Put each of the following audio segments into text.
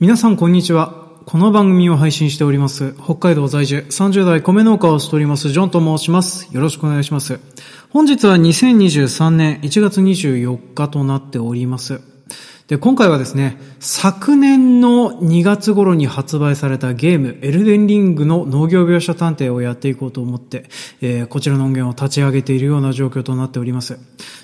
皆さんこんにちは。この番組を配信しております、北海道在住30代米農家をしております、ジョンと申します。よろしくお願いします。本日は2023年1月24日となっております。で、今回はですね、昨年の2月頃に発売されたゲーム、エルデンリングの農業描写探偵をやっていこうと思って、えー、こちらの音源を立ち上げているような状況となっております。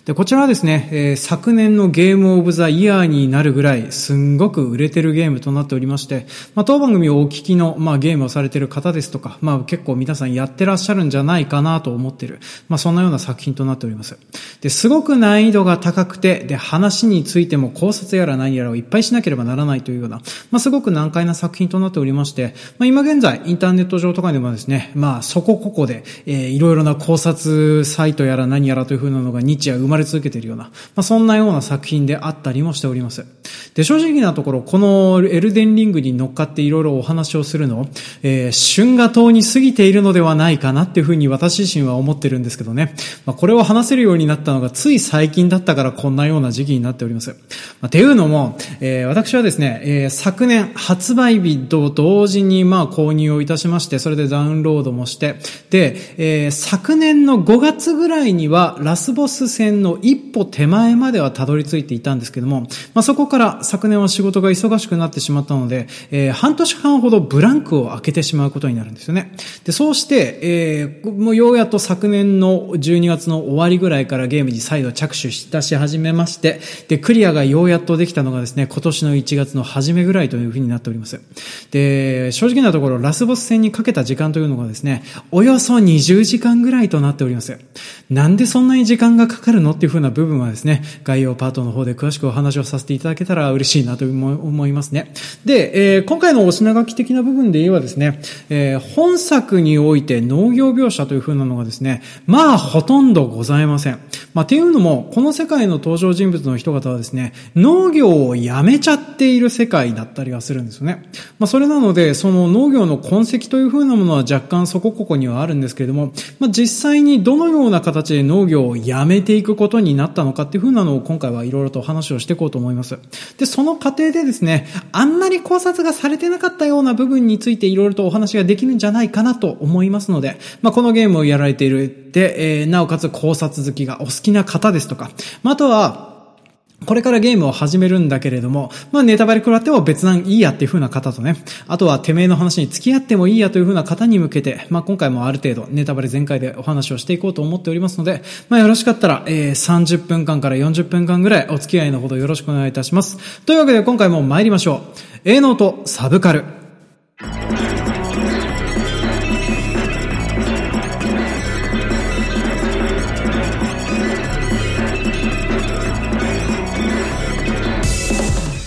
で、こちらはですね、えー、昨年のゲームオブザイヤーになるぐらい、すんごく売れてるゲームとなっておりまして、まあ、当番組をお聞きの、まあ、ゲームをされてる方ですとか、まあ、結構皆さんやってらっしゃるんじゃないかなと思ってる、まあ、そんなような作品となっております。で、すごく難易度が高くて、で、話についても考察やら何やらをいっぱいしなければならないというような、まあ、すごく難解な作品となっておりまして、まあ、今現在、インターネット上とかでもですね、まあ、そこここで、えー、いろいろな考察サイトやら何やらというふうなのが日夜生まれ続けているような、まあ、そんなような作品であったりもしております。で、正直なところ、このエルデンリングに乗っかっていろいろお話をするの、えー、旬が遠に過ぎているのではないかなっていうふうに私自身は思ってるんですけどね。まあ、これを話せるようになったのがつい最近だったからこんなような時期になっております。まあ、てというのも、えー、私はですね、えー、昨年発売日と同時にまあ購入をいたしまして、それでダウンロードもして、で、えー、昨年の5月ぐらいにはラスボス戦の一歩手前まではたどり着いていたんですけども、まあ、そこから昨年は仕事が忙しくなってしまったので、えー、半年間ほどブランクを開けてしまうことになるんですよね。で、そうして、えー、もうようやっと昨年の12月の終わりぐらいからゲームに再度着手し出し始めまして、で、クリアがようやっとできたのがですね、今年の1月の初めぐらいというふうになっております。で、正直なところ、ラスボス戦にかけた時間というのがですね、およそ20時間ぐらいとなっております。なんでそんなに時間がかかるのっていうふうな部分はですね、概要パートの方で詳しくお話をさせていただけたら嬉しいなと思いますね。で、えー、今回のお品書き的な部分で言えばですね、えー、本作において農業描写というふうなのがですね、まあほとんどございません。まあっていうのも、この世界の登場人物の人方はですね、農農業をやめちゃっている世界だったりはするんですよね。まあそれなので、その農業の痕跡というふうなものは若干そこここにはあるんですけれども、まあ実際にどのような形で農業をやめていくことになったのかっていうふうなのを今回はいろいろと話をしていこうと思います。で、その過程でですね、あんまり考察がされてなかったような部分についていろいろとお話ができるんじゃないかなと思いますので、まあこのゲームをやられているで、えー、なおかつ考察好きがお好きな方ですとか、まあ、あとは、これからゲームを始めるんだけれども、まあネタバレ食らっても別なんいいやっていう風な方とね、あとはてめえの話に付き合ってもいいやという風な方に向けて、まあ今回もある程度ネタバレ全開でお話をしていこうと思っておりますので、まあよろしかったら、えー、30分間から40分間ぐらいお付き合いのほどよろしくお願いいたします。というわけで今回も参りましょう。A ノートサブカル。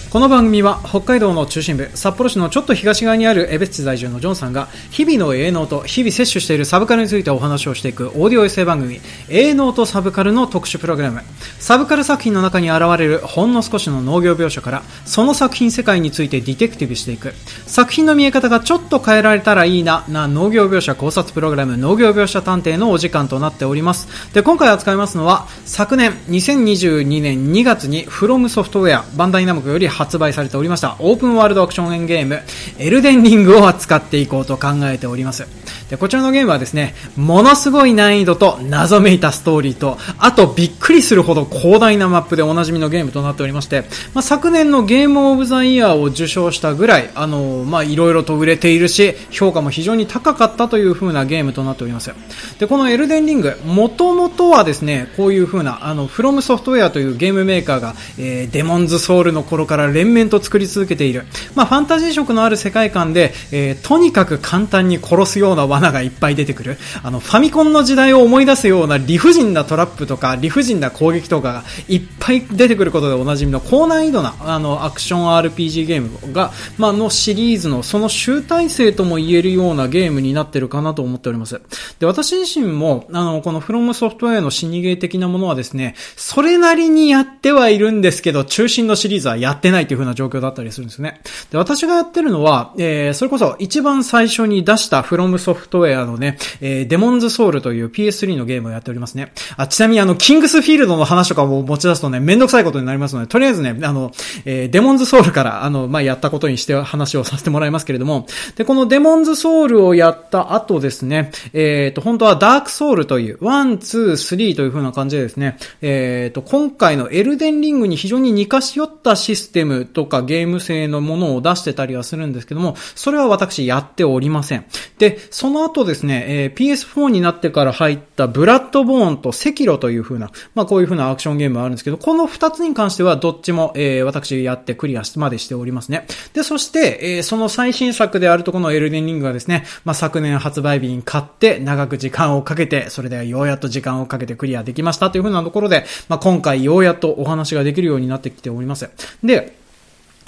この番組は北海道の中心部、札幌市のちょっと東側にある江別市在住のジョンさんが日々の営農と日々摂取しているサブカルについてお話をしていくオーディオエッセイ番組、営農とサブカルの特殊プログラム。サブカル作品の中に現れるほんの少しの農業描写から、その作品世界についてディテクティブしていく。作品の見え方がちょっと変えられたらいいな、な農業描写考察プログラム、農業描写探偵のお時間となっております。で、今回扱いますのは、昨年2022年2月にフロムソフトウェア、バンダイナムコより発売されておりましたオープンワールドアクションゲームエルデンリングを扱っていこうと考えております。でこちらのゲームはですねものすごい難易度と謎めいたストーリーとあとびっくりするほど広大なマップでおなじみのゲームとなっておりまして、まあ、昨年のゲームオブザイヤーを受賞したぐらいあのまあいろいろと売れているし評価も非常に高かったという風なゲームとなっておりますでこのエルデンリングもともとはですねこういう風なあのフロムソフトウェアというゲームメーカーが、えー、デモンズソウルの頃から連綿と作り続けている。まあ、ファンタジー色のある世界観で、えー、とにかく簡単に殺すような罠がいっぱい出てくる。あの、ファミコンの時代を思い出すような理不尽なトラップとか、理不尽な攻撃とかがいっぱい出てくることでおなじみの高難易度な、あの、アクション RPG ゲームが、まあ、のシリーズのその集大成とも言えるようなゲームになってるかなと思っております。で、私自身も、あの、このフロムソフトウェアの死にゲー的なものはですね、それなりにやってはいるんですけど、中心のシリーズはやってないという風な状況だったりするんですね。で、私がやってるのは、えー、それこそ一番最初に出した From Software のね、えー、デモンズソウルという PS3 のゲームをやっておりますね。あ、ちなみにあの、キングスフィールドの話とかも持ち出すとね、めんどくさいことになりますので、とりあえずね、あの、えー、デモンズソウルから、あの、まあ、やったことにして話をさせてもらいますけれども、で、このデモンズソウルをやった後ですね、えっ、ー、と、本当はダークソウルという、 one、two、three という風な感じでですね、えっ、ー、と、今回のエルデンリングに非常に似かし寄ったシステムとかゲーム性のものを出してたりはするんですけども、それは私やっておりません。で、そのの後ですね、えー、PS4 になってから入ったブラッドボーンとセキロという風な、まあこういう風なアクションゲームがあるんですけど、この二つに関してはどっちも、えー、私やってクリアまでしておりますね。で、そして、えー、その最新作であるとこのエルデンリングがですね、まあ昨年発売日に買って長く時間をかけて、それでようやっと時間をかけてクリアできましたという風なところで、まあ今回ようやっとお話ができるようになってきております。で、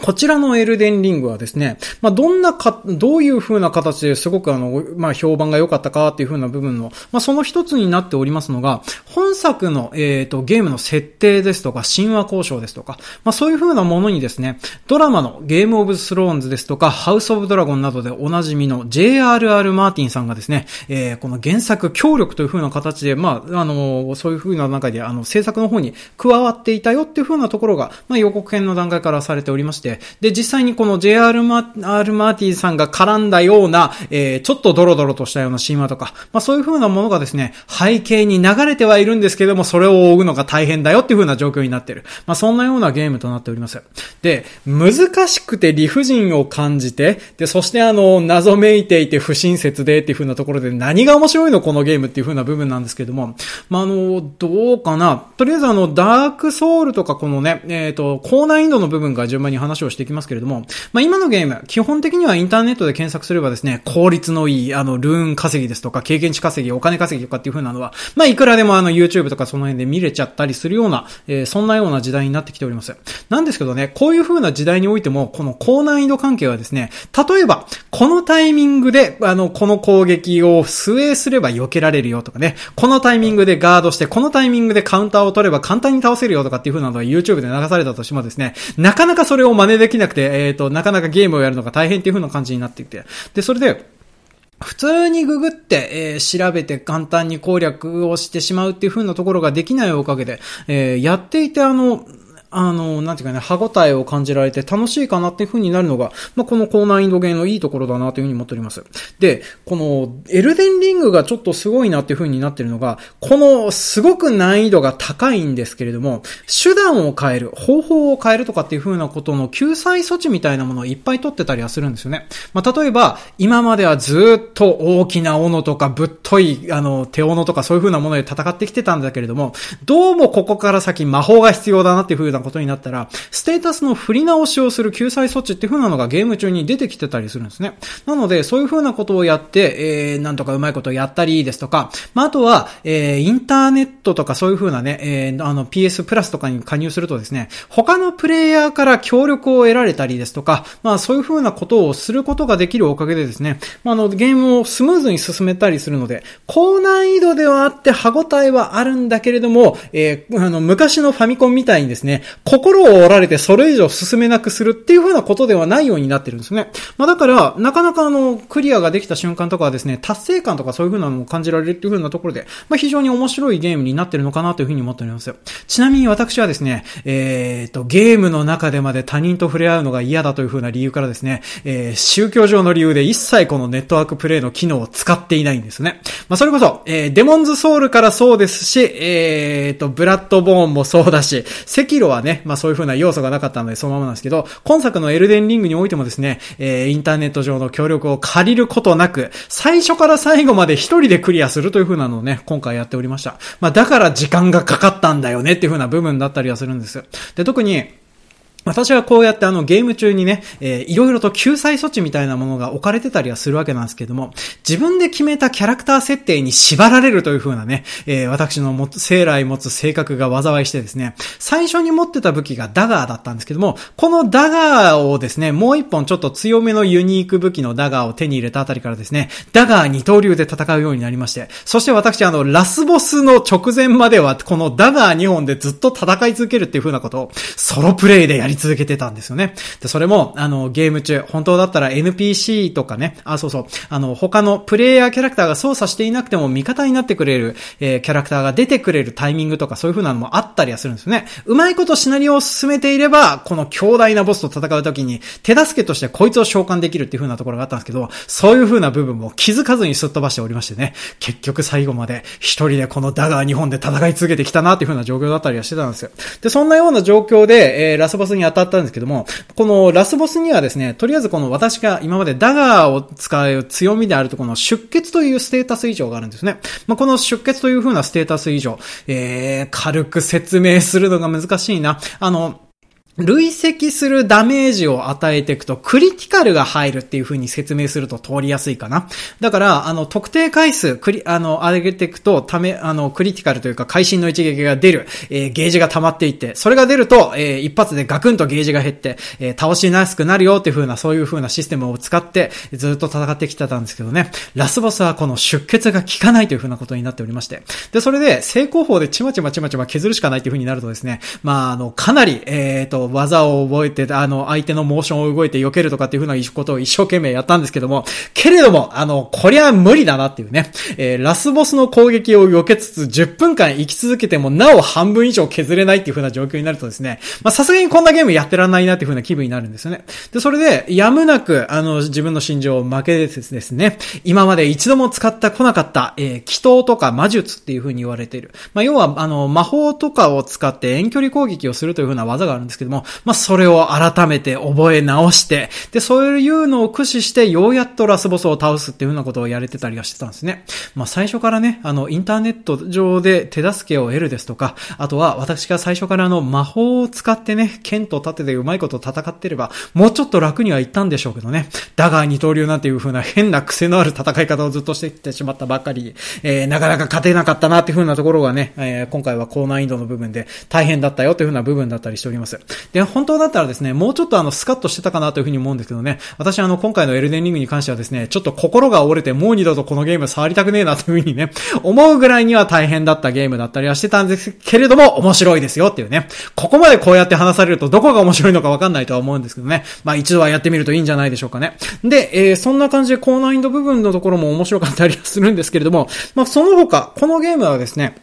こちらのエルデンリングはですね、まあ、どんなか、どういう風な形ですごくあの、まあ、評判が良かったかっていう風な部分の、まあ、その一つになっておりますのが、本作の、えっ、ー、と、ゲームの設定ですとか、神話交渉ですとか、まあ、そういう風なものにですね、ドラマのゲームオブスローンズですとか、ハウスオブドラゴンなどでおなじみの J.R.R. マーティンさんがですね、えー、この原作協力という風な形で、まあ、あの、そういう風な中で、あの、制作の方に加わっていたよっていう風なところが、まあ、予告編の段階からされておりまして、て、で、実際にこの JR マーマーティさんが絡んだような、えー、ちょっとドロドロとしたような神話とか、まあそういう風なものがですね、背景に流れてはいるんですけども、それを追うのが大変だよっていう風な状況になってる。まあそんなようなゲームとなっております。で、難しくて理不尽を感じて、で、そしてあの、謎めいていて不親切でっていう風なところで何が面白いのこのゲームっていう風な部分なんですけども、まああの、どうかな。とりあえずあの、ダークソウルとかこのね、えっ、ー、と、高難易度の部分が順番に話話をしていきますけれども、まあ、今のゲーム、基本的にはインターネットで検索すればですね、効率のいい、あの、ルーン稼ぎですとか、経験値稼ぎ、お金稼ぎとかっていう風なのは、まあ、いくらでもあの、YouTube とかその辺で見れちゃったりするような、えー、そんなような時代になってきております。なんですけどね、こういう風な時代においても、この高難易度関係はですね、例えば、このタイミングで、あの、この攻撃をスウェーすれば避けられるよとかね、このタイミングでガードして、このタイミングでカウンターを取れば簡単に倒せるよとかっていう風なのが YouTube で流されたとしてもですね、なかなかそれを真似できなくて、えっ、ー、と、なかなかゲームをやるのが大変っていう風な感じになっていて。で、それで、普通にググって、えー、調べて簡単に攻略をしてしまうっていう風なところができないおかげで、えー、やっていてあの、あの、なんていうかね、歯応えを感じられて楽しいかなっていう風になるのが、まあ、この高難易度ゲーのいいところだなという風に思っております。で、この、エルデンリングがちょっとすごいなっていう風になってるのが、この、すごく難易度が高いんですけれども、手段を変える、方法を変えるとかっていう風なことの救済措置みたいなものをいっぱい取ってたりはするんですよね。まあ、例えば、今まではずっと大きな斧とかぶっとい、あの、手斧とかそういう風なもので戦ってきてたんだけれども、どうもここから先魔法が必要だなっていう風ななことになったら、ステータスの振り直しをする救済措置っていう風なのがゲーム中に出てきてたりするんですね。なので、そういう風なことをやって、えー、なんとかうまいことをやったりですとか、まあ、あとは、えー、インターネットとかそういう風なね、えー、あの PS プラスとかに加入するとですね、他のプレイヤーから協力を得られたりですとか、まあそういう風なことをすることができるおかげでですね、まあ、あの、ゲームをスムーズに進めたりするので、高難易度ではあって歯応えはあるんだけれども、えー、あの、昔のファミコンみたいにですね、心を折られてそれ以上進めなくするっていう風なことではないようになってるんですね。まあだから、なかなかあの、クリアができた瞬間とかはですね、達成感とかそういう風なのを感じられるっていう風なところで、まあ非常に面白いゲームになってるのかなという風に思っておりますよ。ちなみに私はですね、えっ、ー、と、ゲームの中でまで他人と触れ合うのが嫌だという風な理由からですね、えー、宗教上の理由で一切このネットワークプレイの機能を使っていないんですね。まあそれこそ、えー、デモンズソウルからそうですし、えっ、ー、と、ブラッドボーンもそうだし、セキロはね、まあそういう風な要素がなかったのでそのままなんですけど、今作のエルデンリングにおいてもですね、えー、インターネット上の協力を借りることなく、最初から最後まで一人でクリアするという風なのをね、今回やっておりました。まあだから時間がかかったんだよねっていう風な部分だったりはするんです。で、特に、私はこうやってあのゲーム中にね、えー、いろいろと救済措置みたいなものが置かれてたりはするわけなんですけども、自分で決めたキャラクター設定に縛られるという風なね、えー、私のも生来持つ性格が災いしてですね、最初に持ってた武器がダガーだったんですけども、このダガーをですね、もう一本ちょっと強めのユニーク武器のダガーを手に入れたあたりからですね、ダガー二刀流で戦うようになりまして、そして私あの、ラスボスの直前までは、このダガー2本でずっと戦い続けるっていう風なことを、ソロプレイでやり続けてたんですよね。で、それも、あの、ゲーム中、本当だったら NPC とかね、あ、そうそう、あの、他のプレイヤーキャラクターが操作していなくても味方になってくれる、えー、キャラクターが出てくれるタイミングとかそういう風なのもあったりはするんですよね。うまいことシナリオを進めていれば、この強大なボスと戦う時に手助けとしてこいつを召喚できるっていう風なところがあったんですけど、そういう風な部分も気づかずにすっ飛ばしておりましてね、結局最後まで一人でこのダガー日本で戦い続けてきたなっていう風な状況だったりはしてたんですよ。で、そんなような状況で、えー、ラスボスに当たったんですけども、このラスボスにはですね、とりあえずこの私が今までダガーを使う強みであるとこの出血というステータス異常があるんですね。まあ、この出血という風なステータス異常、えー、軽く説明するのが難しいな。あの、累積するダメージを与えていくと、クリティカルが入るっていう風に説明すると通りやすいかな。だから、あの、特定回数、クリ、あの、上げていくと、ため、あの、クリティカルというか、会心の一撃が出る、えー、ゲージが溜まっていって、それが出ると、えー、一発でガクンとゲージが減って、えー、倒しやすくなるよっていう風な、そういう風なシステムを使って、ずっと戦ってきてたんですけどね。ラスボスはこの出血が効かないという風なことになっておりまして。で、それで、成功法でちまちまちまちま削るしかないっていう風になるとですね、まあ、あの、かなり、えっ、と、技を覚えて、あの、相手のモーションを動いて避けるとかっていうふうなことを一生懸命やったんですけども、けれども、あの、こりゃ無理だなっていうね、えー、ラスボスの攻撃を避けつつ10分間生き続けてもなお半分以上削れないっていう風な状況になるとですね、まさすがにこんなゲームやってらんないなっていう風な気分になるんですよね。で、それで、やむなく、あの、自分の心情を負けてですね、今まで一度も使ってこなかった、えー、祈祷とか魔術っていう風に言われている。まあ要は、あの、魔法とかを使って遠距離攻撃をするという風な技があるんですけども、まあそれを改めて覚え直して、で、そういうのを駆使して、ようやっとラスボスを倒すっていうようなことをやれてたりはしてたんですね。まあ、最初からね、あの、インターネット上で手助けを得るですとか、あとは私が最初からあの、魔法を使ってね、剣と盾でうまいこと戦ってれば、もうちょっと楽にはいったんでしょうけどね。だが二刀流なんていう風な変な癖のある戦い方をずっとしてきてしまったばっかり、えー、なかなか勝てなかったなっていう風なところがね、えー、今回は高難易度の部分で大変だったよという風な部分だったりしております。で、本当だったらですね、もうちょっとあの、スカッとしてたかなというふうに思うんですけどね、私あの、今回のエルデンリングに関してはですね、ちょっと心が折れてもう二度とこのゲーム触りたくねえなというふうにね、思うぐらいには大変だったゲームだったりはしてたんですけれども、面白いですよっていうね、ここまでこうやって話されるとどこが面白いのかわかんないとは思うんですけどね、まあ一度はやってみるといいんじゃないでしょうかね。で、えー、そんな感じで高難易度部分のところも面白かったりはするんですけれども、まあその他、このゲームはですね、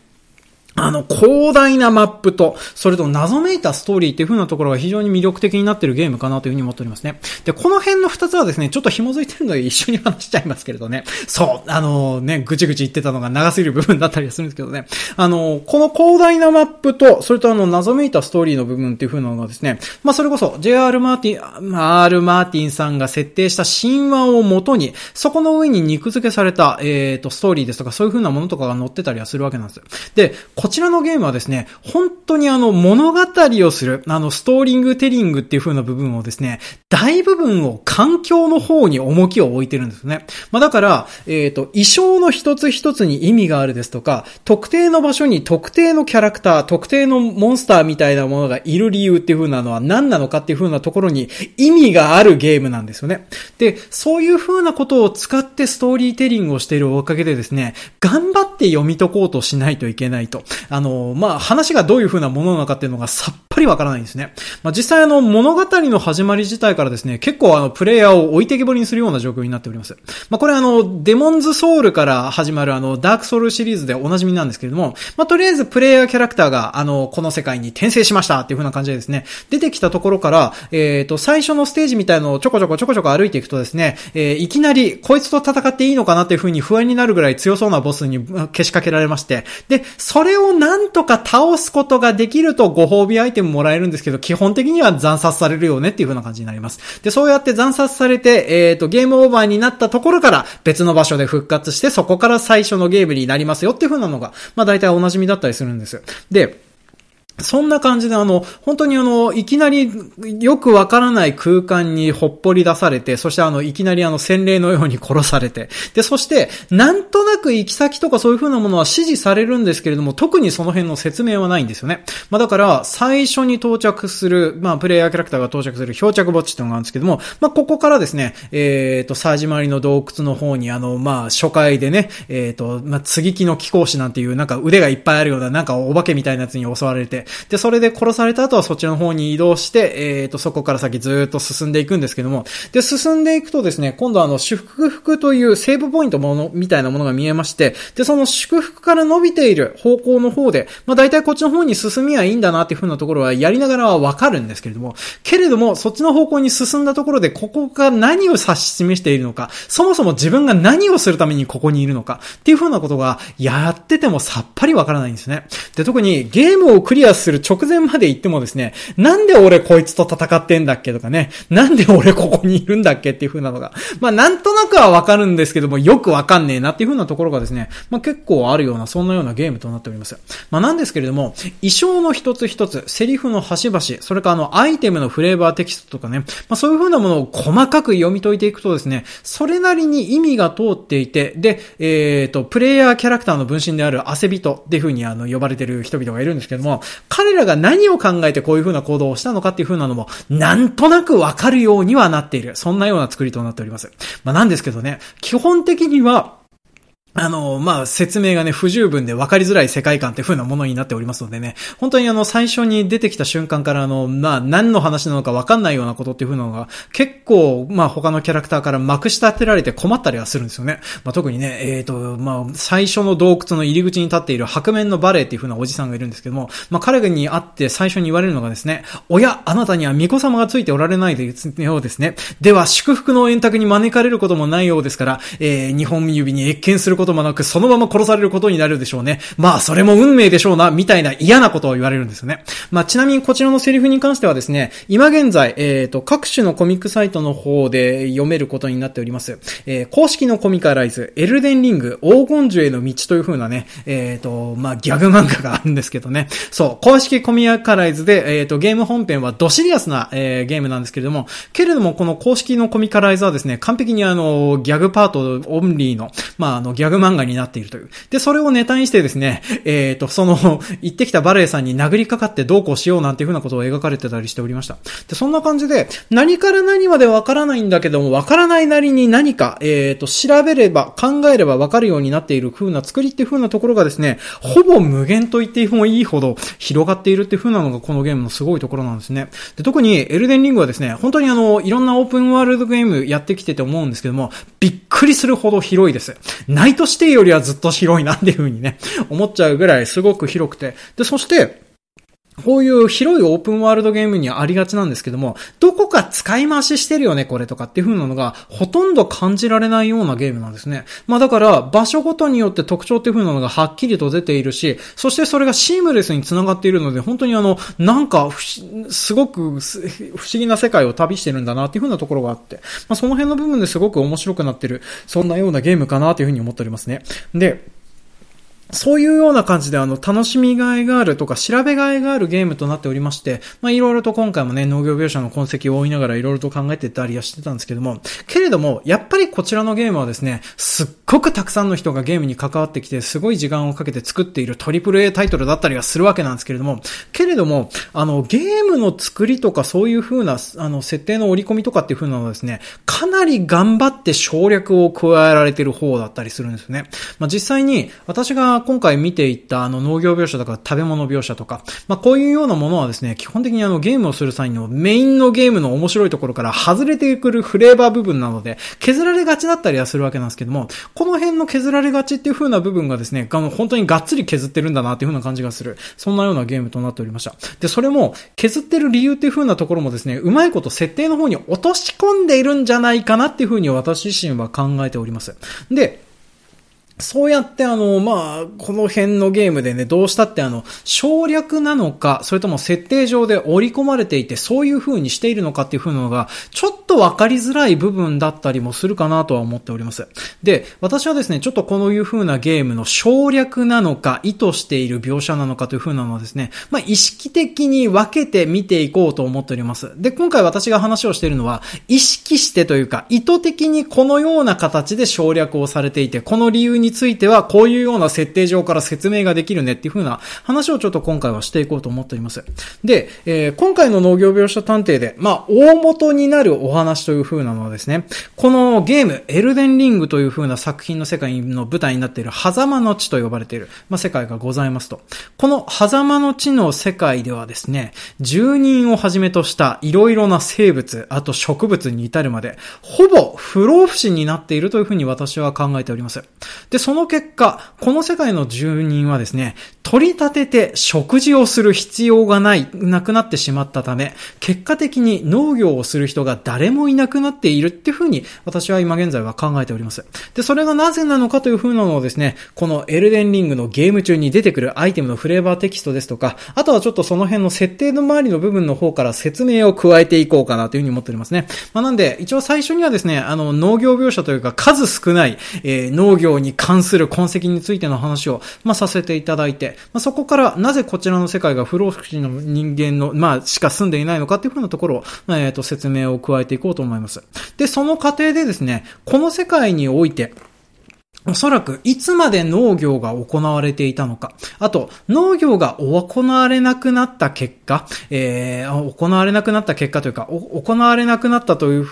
あの、広大なマップと、それと謎めいたストーリーっていう風なところが非常に魅力的になってるゲームかなという風に思っておりますね。で、この辺の二つはですね、ちょっと紐づいてるので一緒に話しちゃいますけれどね。そう、あのね、ぐちぐち言ってたのが長すぎる部分だったりするんですけどね。あの、この広大なマップと、それとあの、謎めいたストーリーの部分っていう風なのがですね、まあ、それこそ、JR マーティン、R マーティンさんが設定した神話をもとに、そこの上に肉付けされた、えっ、ー、と、ストーリーですとか、そういう風なものとかが載ってたりはするわけなんですよ。で、こちらのゲームはですね、本当にあの物語をする、あのストーリングテリングっていう風な部分をですね、大部分を環境の方に重きを置いてるんですね。まあだから、えっ、ー、と、衣装の一つ一つに意味があるですとか、特定の場所に特定のキャラクター、特定のモンスターみたいなものがいる理由っていう風なのは何なのかっていう風なところに意味があるゲームなんですよね。で、そういう風なことを使ってストーリーテリングをしているおかげでですね、頑張って読み解こうとしないといけないと。あの、まあ、話がどういう風なものなのかっていうのがさっぱりわからないんですね。まあ、実際あの、物語の始まり自体からですね、結構あの、プレイヤーを置いてけぼりにするような状況になっております。まあ、これあの、デモンズソウルから始まるあの、ダークソウルシリーズでおなじみなんですけれども、まあ、とりあえずプレイヤーキャラクターがあの、この世界に転生しましたっていう風な感じでですね、出てきたところから、えっ、ー、と、最初のステージみたいのをちょこちょこちょこちょこ歩いていくとですね、えー、いきなり、こいつと戦っていいのかなっていう風に不安になるぐらい強そうなボスに消しかけられまして、で、それををなんとか倒すことができるとご褒美アイテムもらえるんですけど、基本的には惨殺されるよねっていう風な感じになります。で、そうやって惨殺されて、えっ、ー、と、ゲームオーバーになったところから別の場所で復活して、そこから最初のゲームになりますよっていう風なのが、まあ大体お馴染みだったりするんです。で、そんな感じであの、本当にあの、いきなりよくわからない空間にほっぽり出されて、そしてあの、いきなりあの、洗礼のように殺されて、で、そして、なんとなく行き先とかそういう風なものは指示されるんですけれども、特にその辺の説明はないんですよね。まあだから、最初に到着する、まあ、プレイヤーキャラクターが到着する漂着墓地っていうのがあるんですけども、まあ、ここからですね、えっ、ー、と、サージマリの洞窟の方にあの、まあ、初回でね、えっ、ー、と、まあ、継ぎ木の貴公子なんていう、なんか腕がいっぱいあるような、なんかお化けみたいなやつに襲われて、で、それで殺された後はそっちの方に移動して、えっ、ー、と、そこから先ずっと進んでいくんですけども、で、進んでいくとですね、今度はあの、祝福というセーブポイントもの、みたいなものが見えまして、で、その祝福から伸びている方向の方で、まあ大体こっちの方に進みはいいんだなっていう風なところはやりながらはわかるんですけれども、けれども、そっちの方向に進んだところで、ここが何を指し示しているのか、そもそも自分が何をするためにここにいるのか、っていう風なことが、やっててもさっぱりわからないんですね。で、特にゲームをクリアする直前まで行ってもですね、なんで俺こいつと戦ってんだっけとかね、なんで俺ここにいるんだっけっていう風なのが、まあなんとなくはわかるんですけども、よくわかんねえなっていう風なところがですね、まあ結構あるような、そんなようなゲームとなっております。まあなんですけれども、衣装の一つ一つ、セリフの端々、それからあの、アイテムのフレーバーテキストとかね、まあそういう風なものを細かく読み解いていくとですね、それなりに意味が通っていて、で、えっ、ー、と、プレイヤーキャラクターの分身である汗人っていう風にあの、呼ばれてる人々がいるんですけども、彼らが何を考えてこういう風な行動をしたのかっていう風なのも、なんとなくわかるようにはなっている。そんなような作りとなっております。まあなんですけどね、基本的には、あの、まあ、説明がね、不十分で分かりづらい世界観って風なものになっておりますのでね、本当にあの、最初に出てきた瞬間からあの、まあ、何の話なのか分かんないようなことっていう風なのが、結構、まあ、他のキャラクターからまくし立てられて困ったりはするんですよね。まあ、特にね、えっ、ー、と、まあ、最初の洞窟の入り口に立っている白面のバレーっていう風なおじさんがいるんですけども、まあ、彼に会って最初に言われるのがですね、親、あなたには巫女様がついておられないようですね。では、祝福の円卓に招かれることもないようですから、えー、日本指に越見することもなく、そのまま殺されることになるでしょうね。まあ、それも運命でしょうな、みたいな嫌なことを言われるんですよね。まあ、ちなみにこちらのセリフに関してはですね、今現在、えっ、ー、と、各種のコミックサイトの方で読めることになっております。えー、公式のコミカライズ、エルデンリング、黄金樹への道という風なね、えっ、ー、と、まあ、ギャグ漫画があるんですけどね。そう、公式コミカライズで、えっ、と、ゲーム本編はドシリアスな、えゲームなんですけれども、けれども、この公式のコミカライズはですね、完璧にあの、ギャグパートオンリーの、まあ、あの、ギャグ漫画になっているという。で、それをネタにしてですね、えっ、ー、と、その、行ってきたバレエさんに殴りかかってどうこうしようなんていうふうなことを描かれてたりしておりました。で、そんな感じで、何から何までわからないんだけども、わからないなりに何か、えっ、ー、と、調べれば、考えればわかるようになっている風な作りっていう風なところがですね、ほぼ無限と言ってもいいほど広がっているっていう風なのがこのゲームのすごいところなんですね。で、特にエルデンリングはですね、本当にあの、いろんなオープンワールドゲームやってきてて思うんですけども、びっくりするほど広いです。トシティよりはずっと広いなっていう風にね、思っちゃうぐらいすごく広くて。で、そして、こういう広いオープンワールドゲームにありがちなんですけども、どこか使い回ししてるよね、これとかっていう風なのが、ほとんど感じられないようなゲームなんですね。まあだから、場所ごとによって特徴っていう風なのがはっきりと出ているし、そしてそれがシームレスに繋がっているので、本当にあの、なんか、すごく不思議な世界を旅してるんだなっていう風なところがあって、まあその辺の部分ですごく面白くなってる、そんなようなゲームかなという風に思っておりますね。で、そういうような感じであの、楽しみがいがあるとか、調べがいがあるゲームとなっておりまして、まあ、いろいろと今回もね、農業描写の痕跡を追いながらいろいろと考えてたりはしてたんですけども、けれども、やっぱりこちらのゲームはですね、すっごくたくさんの人がゲームに関わってきて、すごい時間をかけて作っているトリプル A タイトルだったりはするわけなんですけれども、けれども、あの、ゲームの作りとかそういう風な、あの、設定の織り込みとかっていう風なのはですね、かなり頑張って省略を加えられてる方だったりするんですよね。まあ、実際に、私が今回見ていったあの農業描写とか食べ物描写とか、まあこういうようなものはですね、基本的にあのゲームをする際のメインのゲームの面白いところから外れてくるフレーバー部分なので、削られがちだったりはするわけなんですけども、この辺の削られがちっていう風な部分がですね、あの本当にがっつり削ってるんだなっていう風な感じがする。そんなようなゲームとなっておりました。で、それも削ってる理由っていう風なところもですね、うまいこと設定の方に落とし込んでいるんじゃないかなっていう風に私自身は考えております。で、そうやってあの、まあ、この辺のゲームでね、どうしたってあの、省略なのか、それとも設定上で織り込まれていて、そういう風にしているのかっていう風なのが、ちょっとわかりづらい部分だったりもするかなとは思っております。で、私はですね、ちょっとこのいう風なゲームの省略なのか、意図している描写なのかという風なのはですね、まあ、意識的に分けて見ていこうと思っております。で、今回私が話をしているのは、意識してというか、意図的にこのような形で省略をされていて、この理由にについては、こういうような設定上から説明ができるねっていう風な話をちょっと今回はしていこうと思っております。で、えー、今回の農業描写探偵で、まあ、大元になるお話という風なのはですね、このゲーム、エルデンリングという風な作品の世界の舞台になっている、狭間の地と呼ばれている、まあ、世界がございますと。この狭間の地の世界ではですね、住人をはじめとしたいろいろな生物、あと植物に至るまで、ほぼ不老不死になっているというふうに私は考えております。で、でその結果、この世界の住人はですね、取り立てて食事をする必要がない、なくなってしまったため、結果的に農業をする人が誰もいなくなっているっていうふうに私は今現在は考えております。で、それがなぜなのかというふうなのをですね、このエルデンリングのゲーム中に出てくるアイテムのフレーバーテキストですとか、あとはちょっとその辺の設定の周りの部分の方から説明を加えていこうかなというふうに思っておりますね。まあ、なんで、一応最初にはですね、あの、農業描写というか数少ない、えー、農業に関する痕跡についての話を、まあ、させていただいて、まあ、そこからなぜこちらの世界が不老不死の人間の、まあ、しか住んでいないのかっていうふうなところを、えっ、ー、と、説明を加えていこうと思います。で、その過程でですね、この世界において、おそらく、いつまで農業が行われていたのか。あと、農業が行われなくなった結果、えー、行われなくなった結果というか、行われなくなったという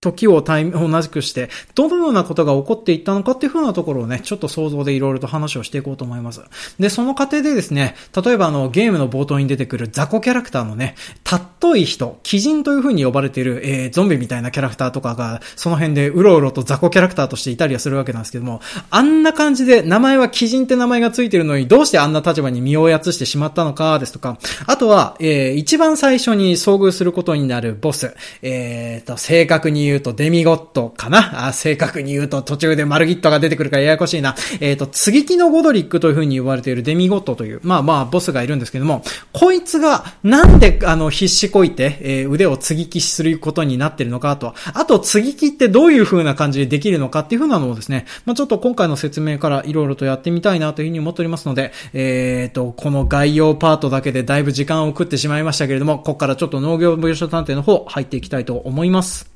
時を同じくして、どのようなことが起こっていったのかっていうふうなところをね、ちょっと想像でいろいろと話をしていこうと思います。で、その過程でですね、例えばあの、ゲームの冒頭に出てくる雑魚キャラクターのね、たっとい人、鬼人というふうに呼ばれている、えー、ゾンビみたいなキャラクターとかが、その辺でうろうろと雑魚キャラクターとしていたりはするわけなんですけども、も、あんな感じで名前は鬼人って名前がついてるのにどうしてあんな立場に身をやつしてしまったのかですとか、あとは、えー、一番最初に遭遇することになるボス、えーと、正確に言うとデミゴットかな。あ正確に言うと途中でマルギットが出てくるからややこしいな。えーと、継ぎ木のゴドリックという風に呼ばれているデミゴットという、まあまあボスがいるんですけども、こいつがなんであの必死こいて、えー、腕を継ぎ木することになってるのかと、あと継ぎ木ってどういう風な感じでできるのかっていう風なのをですね、まあちょっと今回の説明からいろいろとやってみたいなというふうに思っておりますので、えっ、ー、と、この概要パートだけでだいぶ時間を食ってしまいましたけれども、ここからちょっと農業部署探偵の方入っていきたいと思います。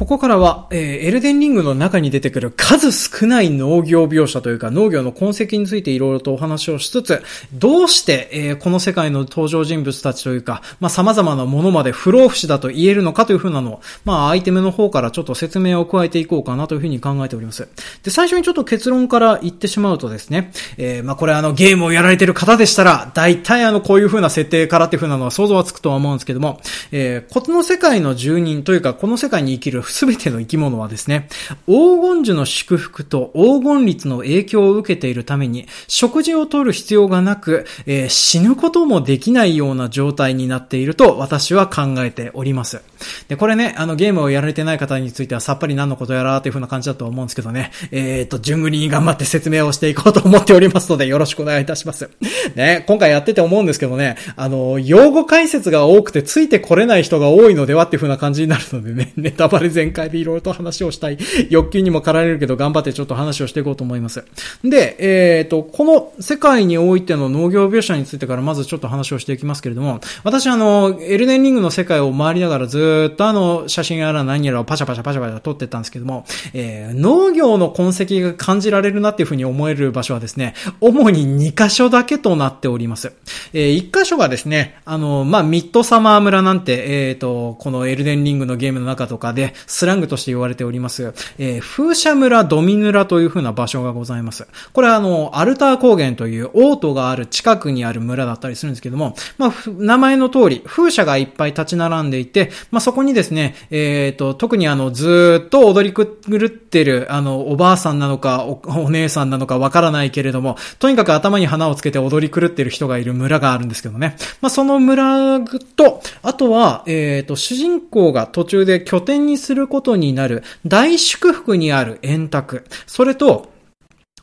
ここからは、えー、エルデンリングの中に出てくる数少ない農業描写というか農業の痕跡についていろいろとお話をしつつ、どうして、えー、この世界の登場人物たちというか、まあ、様々なものまで不老不死だと言えるのかというふうなのを、まあ、アイテムの方からちょっと説明を加えていこうかなというふうに考えております。で、最初にちょっと結論から言ってしまうとですね、えー、まあ、これあの、ゲームをやられてる方でしたら、大体あの、こういうふうな設定からっていうふうなのは想像はつくとは思うんですけども、えー、この世界の住人というか、この世界に生きるすべての生き物はですね、黄金樹の祝福と黄金律の影響を受けているために、食事をとる必要がなく、えー、死ぬこともできないような状態になっていると私は考えております。で、これね、あのゲームをやられてない方についてはさっぱり何のことやらっていう風な感じだと思うんですけどね、えっ、ー、と、順繰りに頑張って説明をしていこうと思っておりますので、よろしくお願いいたします。ね、今回やってて思うんですけどね、あの、用語解説が多くてついてこれない人が多いのではっていう風な感じになるのでね、ネタバレ全開でいろいろと話をしたい欲求にも駆られるけど頑張ってちょっと話をしていこうと思います。で、えっ、ー、と、この世界においての農業描写についてからまずちょっと話をしていきますけれども、私あの、エルデンリングの世界を回りながらずっとあの、写真やら何やらをパシャパシャパシャパシャ撮ってたんですけども、えー、農業の痕跡が感じられるなっていうふうに思える場所はですね、主に2箇所だけとなっております。えー、1箇所がですね、あの、まあ、ミッドサマー村なんて、えっ、ー、と、このエルデンリングのゲームの中とかでスラングとして言われております、えー、風車村ドミヌラという風な場所がございます。これはあの、アルター高原というオートがある近くにある村だったりするんですけども、まあ、名前の通り、風車がいっぱい立ち並んでいて、まあ、そこにですね、えっ、ー、と、特にあの、ずっと踊り狂ってる、あの、おばあさんなのかお、お姉さんなのかわからないけれども、とにかく頭に花をつけて踊り狂ってる人がいる村があるんですけどね。まあ、その村と、あとは、えっ、ー、と、主人公が途中で拠点にするすることになる大祝福にある円卓。それと、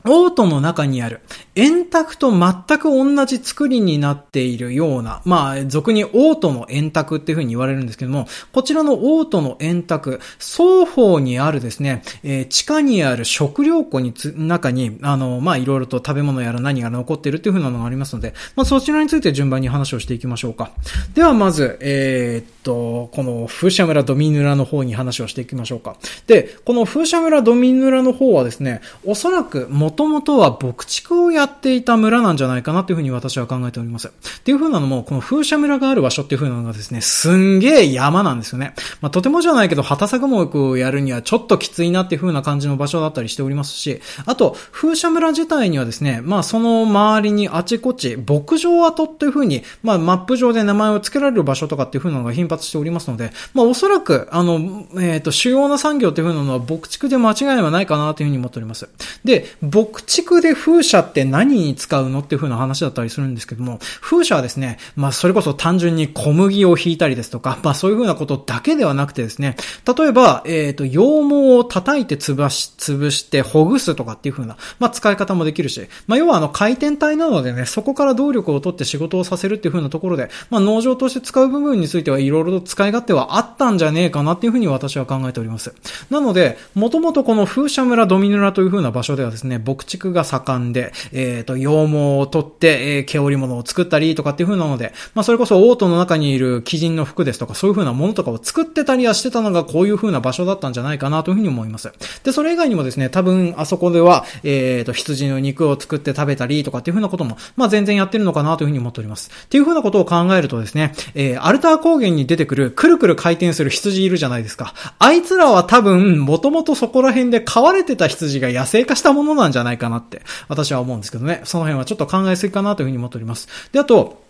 オートの中にある円卓と全く同じ作りになっているような、まあ、俗にオートの円卓っていうふうに言われるんですけども、こちらのオートの円卓、双方にあるですね、えー、地下にある食料庫につ、中に、あの、まあ、いろいろと食べ物やら何が残っているっていうふうなのがありますので、まあ、そちらについて順番に話をしていきましょうか。では、まず、えー、っと、この風車村ドミヌラの方に話をしていきましょうか。で、この風車村ドミヌラの方はですね、おそらく元々は牧畜をやっていた村なんじゃないかなというふうに私は考えております。っていうふうなのも、この風車村がある場所っていうふうなのがですね、すんげえ山なんですよね。まあ、とてもじゃないけど、畑作目をやるにはちょっときついなっていうふうな感じの場所だったりしておりますし、あと、風車村自体にはですね、まあ、その周りにあちこち、牧場跡っていうふうに、まあ、マップ上で名前を付けられる場所とかっていうふうなのが頻発しておりますので、まあ、おそらく、あの、えっ、ー、と、主要な産業っていうふうなのは牧畜で間違いはないかなというふうに思っております。で、牧畜で風車って何に使うのっていう風な話だったりするんですけども、風車はですね、まあそれこそ単純に小麦を引いたりですとか、まあそういう風なことだけではなくてですね、例えば、えっ、ー、と、羊毛を叩いて潰し、潰してほぐすとかっていう風な、まあ使い方もできるし、まあ要はあの回転体なのでね、そこから動力を取って仕事をさせるっていう風なところで、まあ農場として使う部分についてはいろいろと使い勝手はあったんじゃねえかなっていう風に私は考えております。なので、もともとこの風車村ドミヌラという風な場所ではですね、牧畜が盛んで、えっ、ー、と、羊毛を取って、えー、毛織物を作ったりとかっていう風なので、まあそれこそオートの中にいる鬼人の服ですとか、そういう風なものとかを作ってたりはしてたのがこういう風な場所だったんじゃないかなという風に思います。で、それ以外にもですね、多分あそこでは、えっ、ー、と、羊の肉を作って食べたりとかっていう風なことも、まあ全然やってるのかなという風に思っております。っていう風なことを考えるとですね、えー、アルター高原に出てくるくるくる回転する羊いるじゃないですか。あいつらは多分、もともとそこら辺で飼われてた羊が野生化したものなんじゃじゃないかなって、私は思うんですけどね。その辺はちょっと考えすぎかなというふうに思っております。で、あと、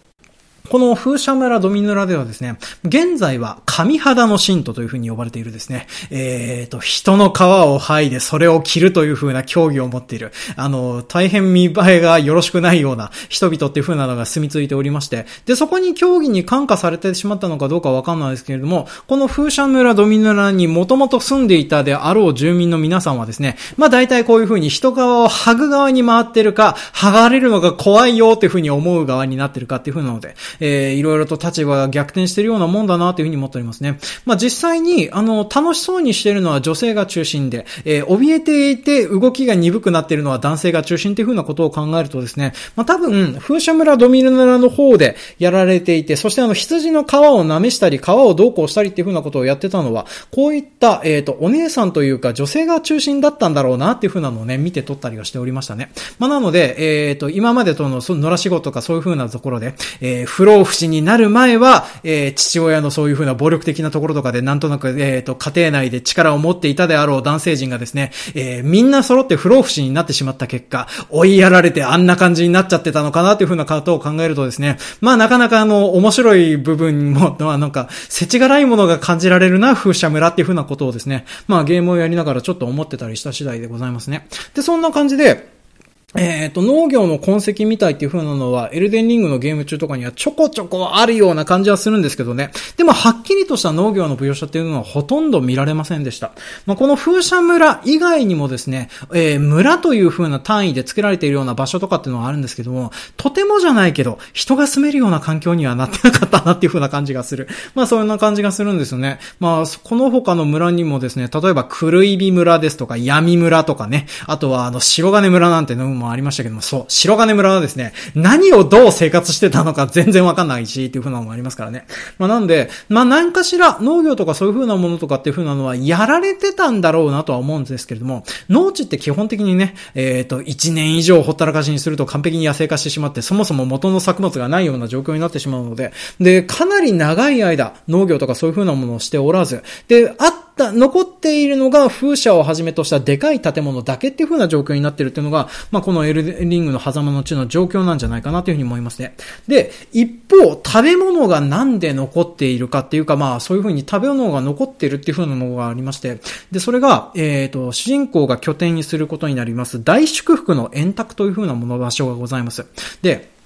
この風車村ドミヌラではですね、現在は神肌の神徒という風に呼ばれているですね、えっ、ー、と、人の皮を剥いでそれを着るという風な競技を持っている、あの、大変見栄えがよろしくないような人々っていう風なのが住み着いておりまして、で、そこに競技に感化されてしまったのかどうかわかんないですけれども、この風車村ドミヌラにもともと住んでいたであろう住民の皆さんはですね、まあ大体こういう風に人側を剥ぐ側に回ってるか、剥がれるのが怖いよっていう風に思う側になってるかっていう風なので、えー、いろいろと立場が逆転してるようなもんだなというふうに思っておりますね。まあ、実際に、あの、楽しそうにしてるのは女性が中心で、えー、怯えていて動きが鈍くなっているのは男性が中心というふうなことを考えるとですね、まあ、多分、風車村ドミル村の方でやられていて、そしてあの、羊の皮を舐めしたり、皮をどうこうしたりっていうふうなことをやってたのは、こういった、えっ、ー、と、お姉さんというか女性が中心だったんだろうなっていうふうなのをね、見て取ったりはしておりましたね。まあ、なので、えっ、ー、と、今までとの、その野良仕事とかそういうふうなところで、えー、不老不死になる前は、えー、父親のそういうふうな暴力的なところとかで、なんとなく、えっ、ー、と、家庭内で力を持っていたであろう男性陣がですね、えー、みんな揃って不老不死になってしまった結果、追いやられてあんな感じになっちゃってたのかなというふうなことを考えるとですね、まあなかなかあの、面白い部分も、ま なんか、世知辛いものが感じられるな、風車村っていうふうなことをですね、まあゲームをやりながらちょっと思ってたりした次第でございますね。で、そんな感じで、えっ、ー、と、農業の痕跡みたいっていう風なのは、エルデンリングのゲーム中とかにはちょこちょこあるような感じはするんですけどね。でも、はっきりとした農業の描写っていうのはほとんど見られませんでした。まあ、この風車村以外にもですね、えー、村という風な単位で作られているような場所とかっていうのはあるんですけども、とてもじゃないけど、人が住めるような環境にはなってなかったなっていう風な感じがする。まあ、そんな感じがするんですよね。まあ、この他の村にもですね、例えば、狂い火村ですとか、闇村とかね、あとは、あの、白金村なんてのもありましたけども、そう、白金村はですね、何をどう生活してたのか全然わかんないし、っていう風なのもありますからね。まあなんで、まあ何かしら農業とかそういう風なものとかっていう風なのはやられてたんだろうなとは思うんですけれども、農地って基本的にね、えっ、ー、と、1年以上ほったらかしにすると完璧に野生化してしまって、そもそも元の作物がないような状況になってしまうので、で、かなり長い間農業とかそういう風なものをしておらず、で、あった、残っているのが風車をはじめとしたでかい建物だけっていう風な状況になってるっていうのが、まあこのエルリングの狭間の地の状況なんじゃないかなというふうに思いますね。で、一方、食べ物がなんで残っているかっていうか、まあ、そういうふうに食べ物が残ってるっていうふうなのがありまして、で、それが、えっ、ー、と、主人公が拠点にすることになります、大祝福の円卓というふうなもの場所がございます。で、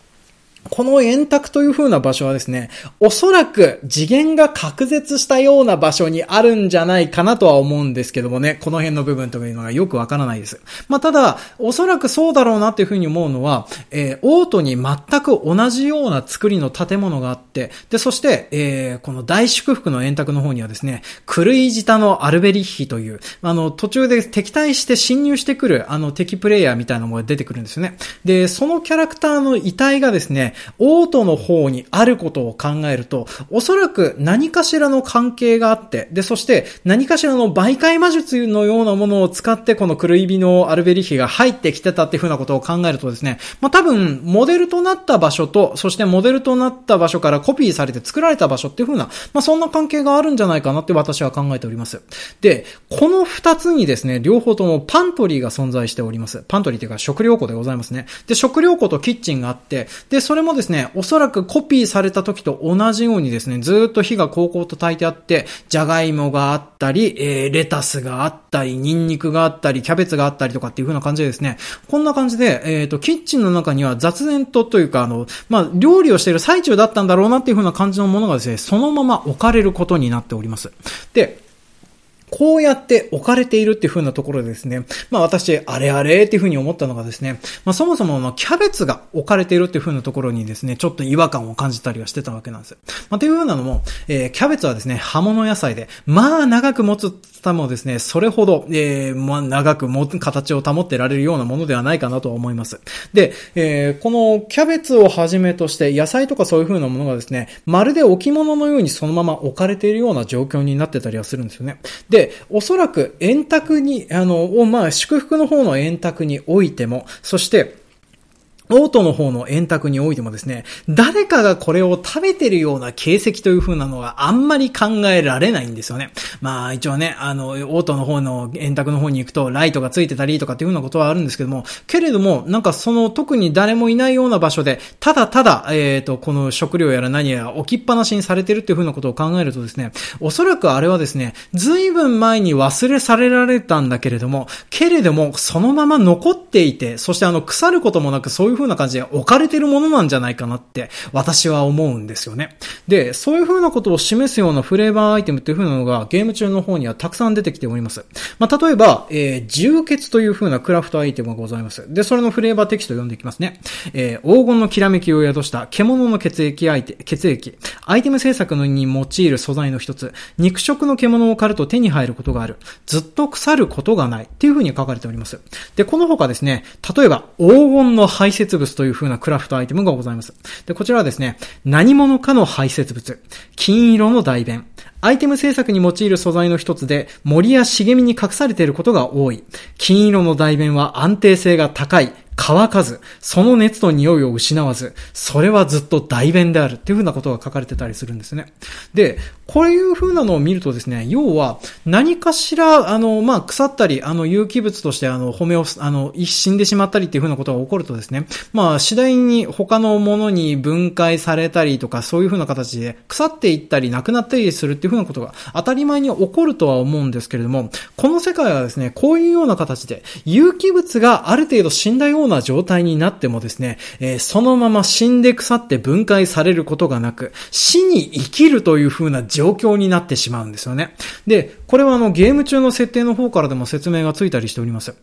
この円卓という風な場所はですね、おそらく次元が隔絶したような場所にあるんじゃないかなとは思うんですけどもね、この辺の部分というのがよくわからないです。まあ、ただ、おそらくそうだろうなっていう風に思うのは、えー、オートに全く同じような作りの建物があって、で、そして、えー、この大祝福の円卓の方にはですね、狂い舌のアルベリッヒという、あの、途中で敵対して侵入してくる、あの、敵プレイヤーみたいなのが出てくるんですよね。で、そのキャラクターの遺体がですね、オートの方にあることを考えると、おそらく何かしらの関係があって、で、そして何かしらの媒介魔術のようなものを使ってこの狂い火のアルベリヒが入ってきてたっていうふうなことを考えるとですね、まあ、多分、モデルとなった場所と、そしてモデルとなった場所からコピーされて作られた場所っていうふうな、まあ、そんな関係があるんじゃないかなって私は考えております。で、この二つにですね、両方ともパントリーが存在しております。パントリーっていうか食料庫でございますね。で、食料庫とキッチンがあって、で、それれもですね、おそらくコピーされた時と同じようにですね、ずっと火が高校と炊いてあって、じゃがいもがあったり、えー、レタスがあったり、ニンニクがあったり、キャベツがあったりとかっていう風な感じでですね、こんな感じで、えっ、ー、と、キッチンの中には雑然とというか、あの、まあ、料理をしている最中だったんだろうなっていう風な感じのものがですね、そのまま置かれることになっております。で、こうやって置かれているっていう風なところでですね、まあ私、あれあれっていう風に思ったのがですね、まあそもそものキャベツが置かれているっていう風なところにですね、ちょっと違和感を感じたりはしてたわけなんです。まあという風なのも、えー、キャベツはですね、葉物野菜で、まあ長く持つたもですね、それほど、えー、まあ長くも形を保ってられるようなものではないかなと思います。で、えー、このキャベツをはじめとして野菜とかそういう風なものがですね、まるで置物のようにそのまま置かれているような状況になってたりはするんですよね。で、で、おそらく円卓に、あの、まあ、祝福の方の円卓においても、そして、オートの方の円卓においてもですね、誰かがこれを食べてるような形跡という風なのはあんまり考えられないんですよね。まあ一応ね、あの、オートの方の円卓の方に行くとライトがついてたりとかっていう風なことはあるんですけども、けれども、なんかその特に誰もいないような場所で、ただただ、えっ、ー、と、この食料やら何やら置きっぱなしにされてるっていう風なことを考えるとですね、おそらくあれはですね、随分前に忘れされられたんだけれども、けれども、そのまま残っていて、そしてあの、腐ることもなくそういう風な感じで置かれてるものなんじゃないかなって私は思うんですよね。で、そういう風なことを示すようなフレーバーアイテムっていう風なのがゲーム中の方にはたくさん出てきております。まあ、例えば、えー、重血という風なクラフトアイテムがございます。で、それのフレーバーテキストを読んでいきますね。えー、黄金のきらめきを宿した獣の血液アイテ、血液。アイテム制作のに用いる素材の一つ。肉食の獣を狩ると手に入ることがある。ずっと腐ることがない。っていう風に書かれております。で、この他ですね、例えば、黄金の排泄物といういう風なクラフトアイテムがございます。で、こちらはですね、何者かの排泄物、金色の代弁、アイテム制作に用いる素材の一つで、森や茂みに隠されていることが多い。金色の代弁は安定性が高い。乾かず、その熱と匂いを失わず、それはずっと代弁であるっていう風なことが書かれてたりするんですね。で、こういう風なのを見るとですね、要は何かしら、あの、まあ、腐ったり、あの、有機物として、あの、骨を、あの、死んでしまったりっていう風なことが起こるとですね、まあ、次第に他のものに分解されたりとか、そういう風な形で腐っていったり、なくなったりするっていう風なことが当たり前に起こるとは思うんですけれども、この世界はですね、こういうような形で、有機物がある程度死んだような状態になってもですね、えー、そのまま死んで腐って分解されることがなく、死に生きるという風な状状況になってしまうんですよね。で、これはあのゲーム中の設定の方からでも説明がついたりしております。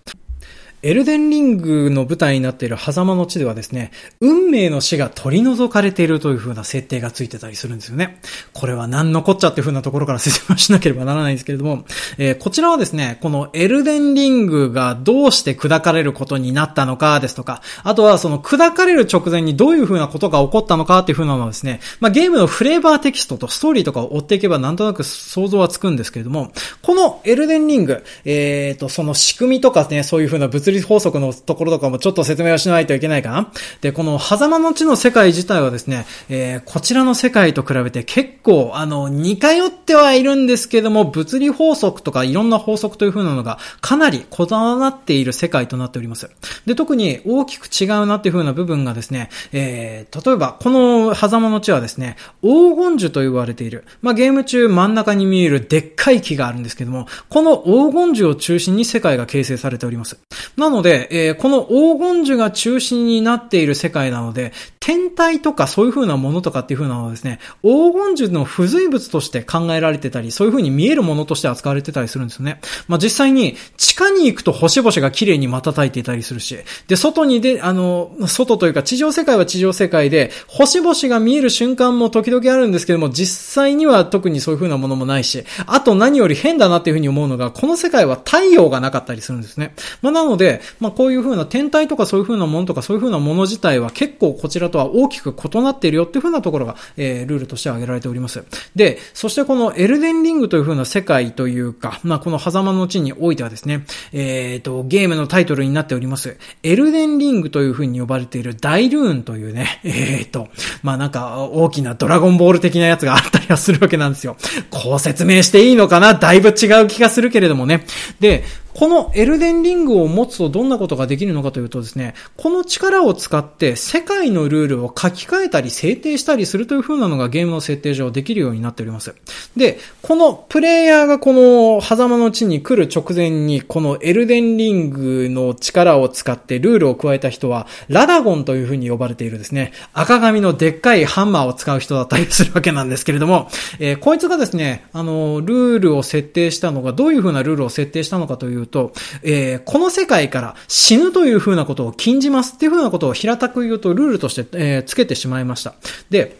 エルデンリングの舞台になっている狭間の地ではですね、運命の死が取り除かれているという風な設定がついてたりするんですよね。これは何のこっちゃっていう風なところから説明しなければならないんですけれども、えー、こちらはですね、このエルデンリングがどうして砕かれることになったのかですとか、あとはその砕かれる直前にどういう風なことが起こったのかっていう風なのはですね、まあ、ゲームのフレーバーテキストとストーリーとかを追っていけばなんとなく想像はつくんですけれども、このエルデンリング、えーと、その仕組みとかね、そういう風な物理法則のところとかもちょっと説明をしないといけないかな。で、この狭間の地の世界自体はですね、えー、こちらの世界と比べて結構、あの、似通ってはいるんですけども、物理法則とかいろんな法則という風なのがかなりこだわっている世界となっております。で、特に大きく違うなっていう風な部分がですね、えー、例えば、この狭間の地はですね、黄金樹と言われている。まあ、ゲーム中真ん中に見えるでっかい木があるんですけども、この黄金樹を中心に世界が形成されております。なので、えー、この黄金樹が中心になっている世界なので、天体とかそういう風なものとかっていう風なのはですね、黄金樹の付随物として考えられてたり、そういう風に見えるものとして扱われてたりするんですよね。まあ、実際に地下に行くと星々が綺麗に瞬いていたりするし、で、外にで、あの、外というか地上世界は地上世界で、星々が見える瞬間も時々あるんですけども、実際には特にそういう風なものもないし、あと何より変だなっていう風に思うのが、この世界は太陽がなかったりするんですね。まあ、なので、でまあ、こういう風な天体とかそういう風なものとかそういう風なもの自体は結構こちらとは大きく異なっているよっていう風なところが、えー、ルールとして挙げられております。で、そしてこのエルデンリングという風な世界というか、まあ、この狭間の地においてはですね、えっ、ー、と、ゲームのタイトルになっております、エルデンリングという風に呼ばれている大ルーンというね、えっ、ー、と、まあ、なんか大きなドラゴンボール的なやつがあったりはするわけなんですよ。こう説明していいのかな？だいぶ違う気がするけれどもね。で、このエルデンリングを持つとどんなことができるのかというとですね、この力を使って世界のルールを書き換えたり制定したりするという風なのがゲームの設定上できるようになっております。で、このプレイヤーがこの狭間の地に来る直前にこのエルデンリングの力を使ってルールを加えた人はラダゴンという風に呼ばれているですね、赤髪のでっかいハンマーを使う人だったりするわけなんですけれども、えー、こいつがですね、あの、ルールを設定したのがどういう風なルールを設定したのかというと、えー、この世界から死ぬというふうなことを禁じますっていうふうなことを平たく言うとルールとして、えー、つけてしまいました。で、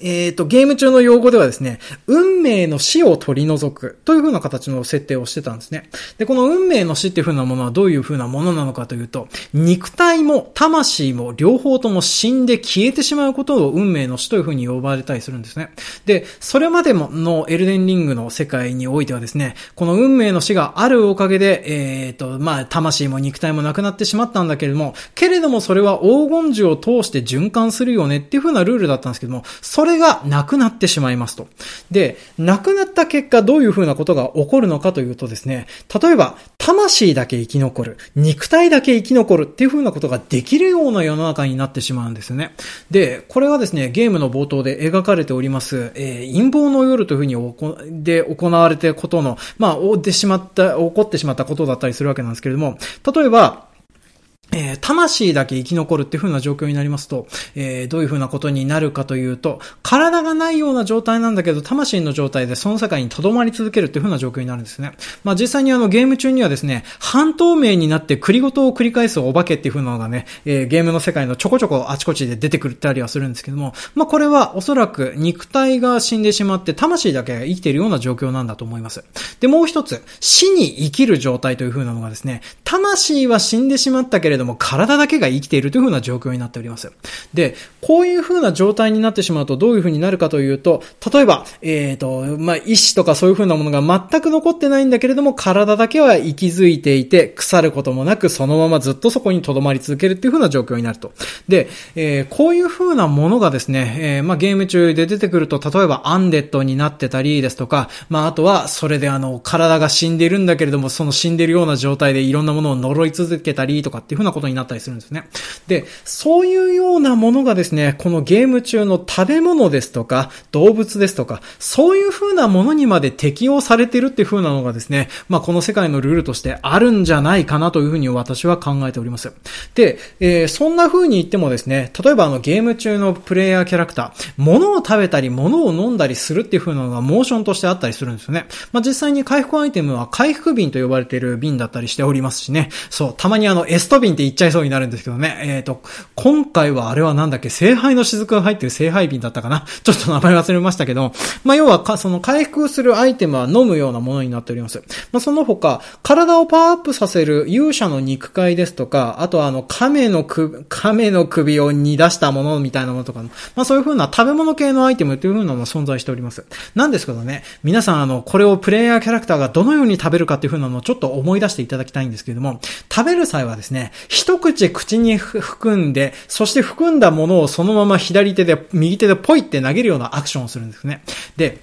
えっ、ー、と、ゲーム中の用語ではですね、運命の死を取り除くという風な形の設定をしてたんですね。で、この運命の死っていう風なものはどういう風なものなのかというと、肉体も魂も両方とも死んで消えてしまうことを運命の死という風に呼ばれたりするんですね。で、それまでものエルデンリングの世界においてはですね、この運命の死があるおかげで、えっ、ー、と、まあ、魂も肉体もなくなってしまったんだけれども、けれどもそれは黄金樹を通して循環するよねっていう風なルールだったんですけども、それがなくなってしまいますと。で、なくなった結果どういう風なことが起こるのかというとですね、例えば、魂だけ生き残る、肉体だけ生き残るっていう風なことができるような世の中になってしまうんですよね。で、これはですね、ゲームの冒頭で描かれております、えー、陰謀の夜という風におこで行われてことの、まあ、起ってしまった、起こってしまったことだったりするわけなんですけれども、例えば、えー、魂だけ生き残るっていう風な状況になりますと、えー、どういう風なことになるかというと、体がないような状態なんだけど、魂の状態でその世界に留まり続けるっていう風な状況になるんですね。まあ実際にあのゲーム中にはですね、半透明になって繰りごとを繰り返すお化けっていう風なのがね、えー、ゲームの世界のちょこちょこあちこちで出てくるったりはするんですけども、まあこれはおそらく肉体が死んでしまって魂だけ生きているような状況なんだと思います。で、もう一つ、死に生きる状態という風なのがですね、魂は死んでしまったけれども体だけが生きているという風な状況になっております。で、こういう風な状態になってしまうとどういう風になるかというと、例えば、えっ、ー、と、まあ、意志とかそういう風なものが全く残ってないんだけれども、体だけは息づいていて、腐ることもなく、そのままずっとそこに留まり続けるっていう風な状況になると。で、えー、こういう風なものがですね、えー、まあ、ゲーム中で出てくると、例えばアンデッドになってたりですとか、まあ、あとは、それであの、体が死んでいるんだけれども、その死んでいるような状態でいろんなものを呪い続けたりとかっていう風なことになったりするんですね。で、そういうようなものがですね、このゲーム中の食べ物ですとか、動物ですとか、そういう風なものにまで適用されてるっていう風なのがですね、まあこの世界のルールとしてあるんじゃないかなという風に私は考えております。で、えー、そんな風に言ってもですね、例えばあのゲーム中のプレイヤーキャラクター、物を食べたり物を飲んだりするっていう風なのがモーションとしてあったりするんですよね。まあ実際に回復アイテムは回復瓶と呼ばれている瓶だったりしておりますしね、そう、たまにあのエスト瓶って言っちゃいそうになるんですけどね、えっ、ー、と、今回はあれはなんだっけ、聖杯の雫が入ってる聖杯瓶だったかな？ちょっと名前忘れましたけど、まあ、要はか、その回復するアイテムは飲むようなものになっております。まあ、その他、体をパワーアップさせる勇者の肉塊ですとか、あとはあの、亀の首、亀の首を煮出したものみたいなものとか、まあ、そういう風な食べ物系のアイテムという風なのも存在しております。なんですけどね、皆さんあの、これをプレイヤーキャラクターがどのように食べるかっていう風なのをちょっと思い出していただきたいんですけれども、食べる際はですね、一口口に含んで、そして含んだものをそのまま左手で、右手でポイって投げるようなアクションをするんですね。で、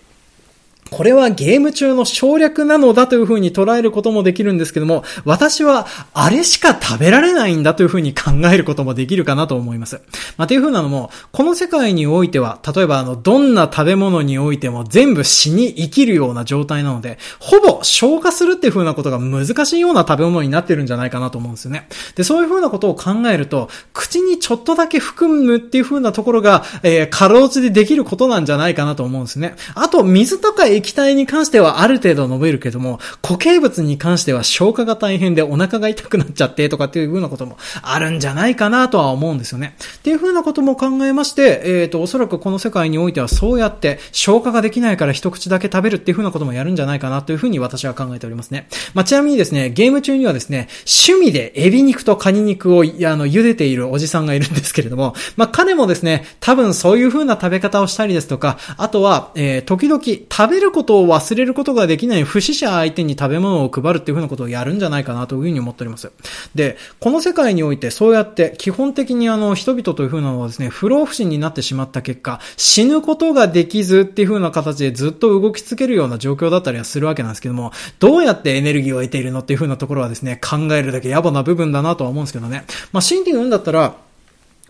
これはゲーム中の省略なのだというふうに捉えることもできるんですけども、私はあれしか食べられないんだというふうに考えることもできるかなと思います。まあ、というふうなのも、この世界においては、例えばあの、どんな食べ物においても全部死に生きるような状態なので、ほぼ消化するっていうふうなことが難しいような食べ物になってるんじゃないかなと思うんですよね。で、そういうふうなことを考えると、口にちょっとだけ含むっていうふうなところが、えー、かろうじでできることなんじゃないかなと思うんですね。あと、水とか液体に関してはある程度伸びるけども、固形物に関しては消化が大変でお腹が痛くなっちゃってとかっていう風なこともあるんじゃないかなとは思うんですよね。っていう風なことも考えまして、えっ、ー、と、おそらくこの世界においてはそうやって消化ができないから一口だけ食べるっていう風なこともやるんじゃないかなという風に私は考えておりますね。まあ、ちなみにですね、ゲーム中にはですね、趣味でエビ肉とカニ肉を、あの、茹でているおじさんがいるんですけれども、まあ、彼もですね、多分そういう風な食べ方をしたりですとか、あとは、えー、時々食べることを忘れることができない不死者相手に食べ物を配るっていう風なことをやるんじゃないかなという風に思っております。で、この世界においてそうやって基本的にあの人々という風なのはですね、不老不死になってしまった結果、死ぬことができずっていう風な形でずっと動き続けるような状況だったりはするわけなんですけども、どうやってエネルギーを得ているのっていう風なところはですね、考えるだけ野暮な部分だなとは思うんですけどね。まあ、真理の運だったら、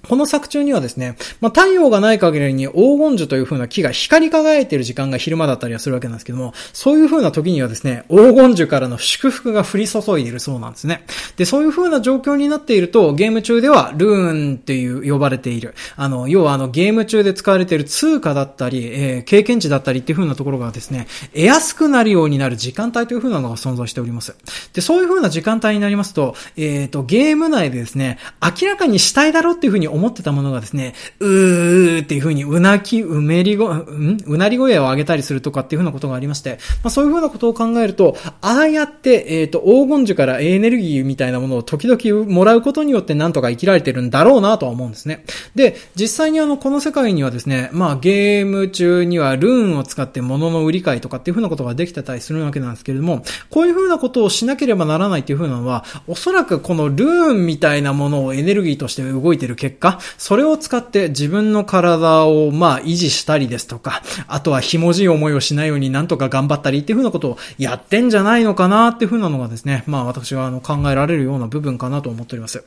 この作中にはですね、まあ、太陽がない限りに黄金樹という風な木が光り輝いている時間が昼間だったりはするわけなんですけども、そういう風な時にはですね、黄金樹からの祝福が降り注いでいるそうなんですね。で、そういう風な状況になっていると、ゲーム中ではルーンっていう呼ばれている、あの、要はあのゲーム中で使われている通貨だったり、えー、経験値だったりっていう風なところがですね、得やすくなるようになる時間帯という風なのが存在しております。で、そういう風な時間帯になりますと、えっ、ー、と、ゲーム内でですね、明らかにしたいだろうっていう風に思ってたものがですね、うーっていう風にうなき、うめりご、ん？うなり声を上げたりするとかっていう風なことがありまして、まあそういう風なことを考えると、ああやって、えっ、ー、と、黄金樹からエネルギーみたいなものを時々もらうことによってなんとか生きられてるんだろうなとは思うんですね。で、実際にあの、この世界にはですね、まあゲーム中にはルーンを使って物の売り買いとかっていう風なことができてたりするわけなんですけれども、こういう風なことをしなければならないっていう風なのは、おそらくこのルーンみたいなものをエネルギーとして動いてる結果、それを使って自分の体をまあ維持したりですとか、あとはひもじい思いをしないようになんとか頑張ったりっていうふうなことをやってんじゃないのかなっていうふうなのがですね、まあ私はあの考えられるような部分かなと思っております。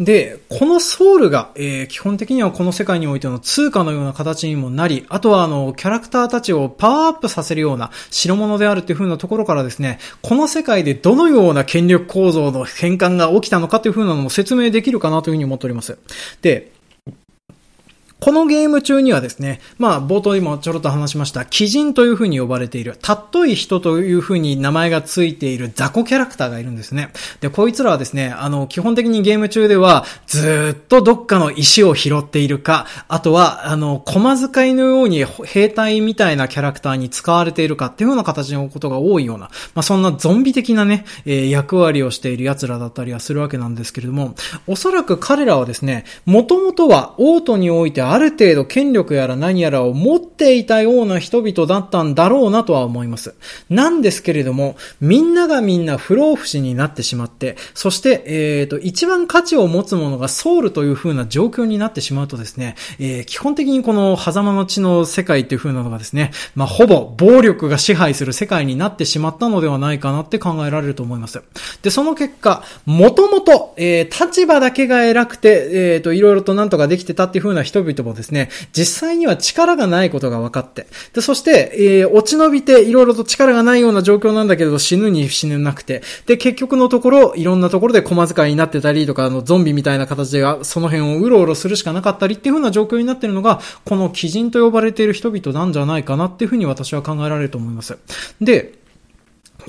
で、このソウルが、えー、基本的にはこの世界においての通貨のような形にもなり、あとはあの、キャラクターたちをパワーアップさせるような代物であるっていう風なところからですね、この世界でどのような権力構造の変換が起きたのかという風なのも説明できるかなというふうに思っております。で、このゲーム中にはですね、まあ冒頭にもちょろっと話しました、鬼人という風に呼ばれている、たっとい人という風に名前がついている雑魚キャラクターがいるんですね。で、こいつらはですね、あの、基本的にゲーム中では、ずっとどっかの石を拾っているか、あとは、あの、駒使いのように兵隊みたいなキャラクターに使われているかっていうような形のことが多いような、まあそんなゾンビ的なね、えー、役割をしている奴らだったりはするわけなんですけれども、おそらく彼らはですね、もともとはオートにおいてある程度権力やら何やらを持っていたような人々だったんだろうなとは思います。なんですけれども、みんながみんな不老不死になってしまって、そして、えっ、ー、と、一番価値を持つものがソウルという風な状況になってしまうとですね、えー、基本的にこの狭間の地の世界っていう風なのがですね、まあ、ほぼ暴力が支配する世界になってしまったのではないかなって考えられると思います。で、その結果、もともと、えー、立場だけが偉くて、えっ、と、いろいろとなんとかできてたっていう風な人々もですね、実際には力がないことが分かって、で、そして、えー、落ち延びていろいろと力がないような状況なんだけど死ぬに死ぬなくて、で、結局のところ、いろんなところで駒使いになってたりとか、あの、ゾンビみたいな形でその辺をうろうろするしかなかったりっていう風な状況になってるのが、この鬼人と呼ばれている人々なんじゃないかなっていう風に私は考えられると思います。で、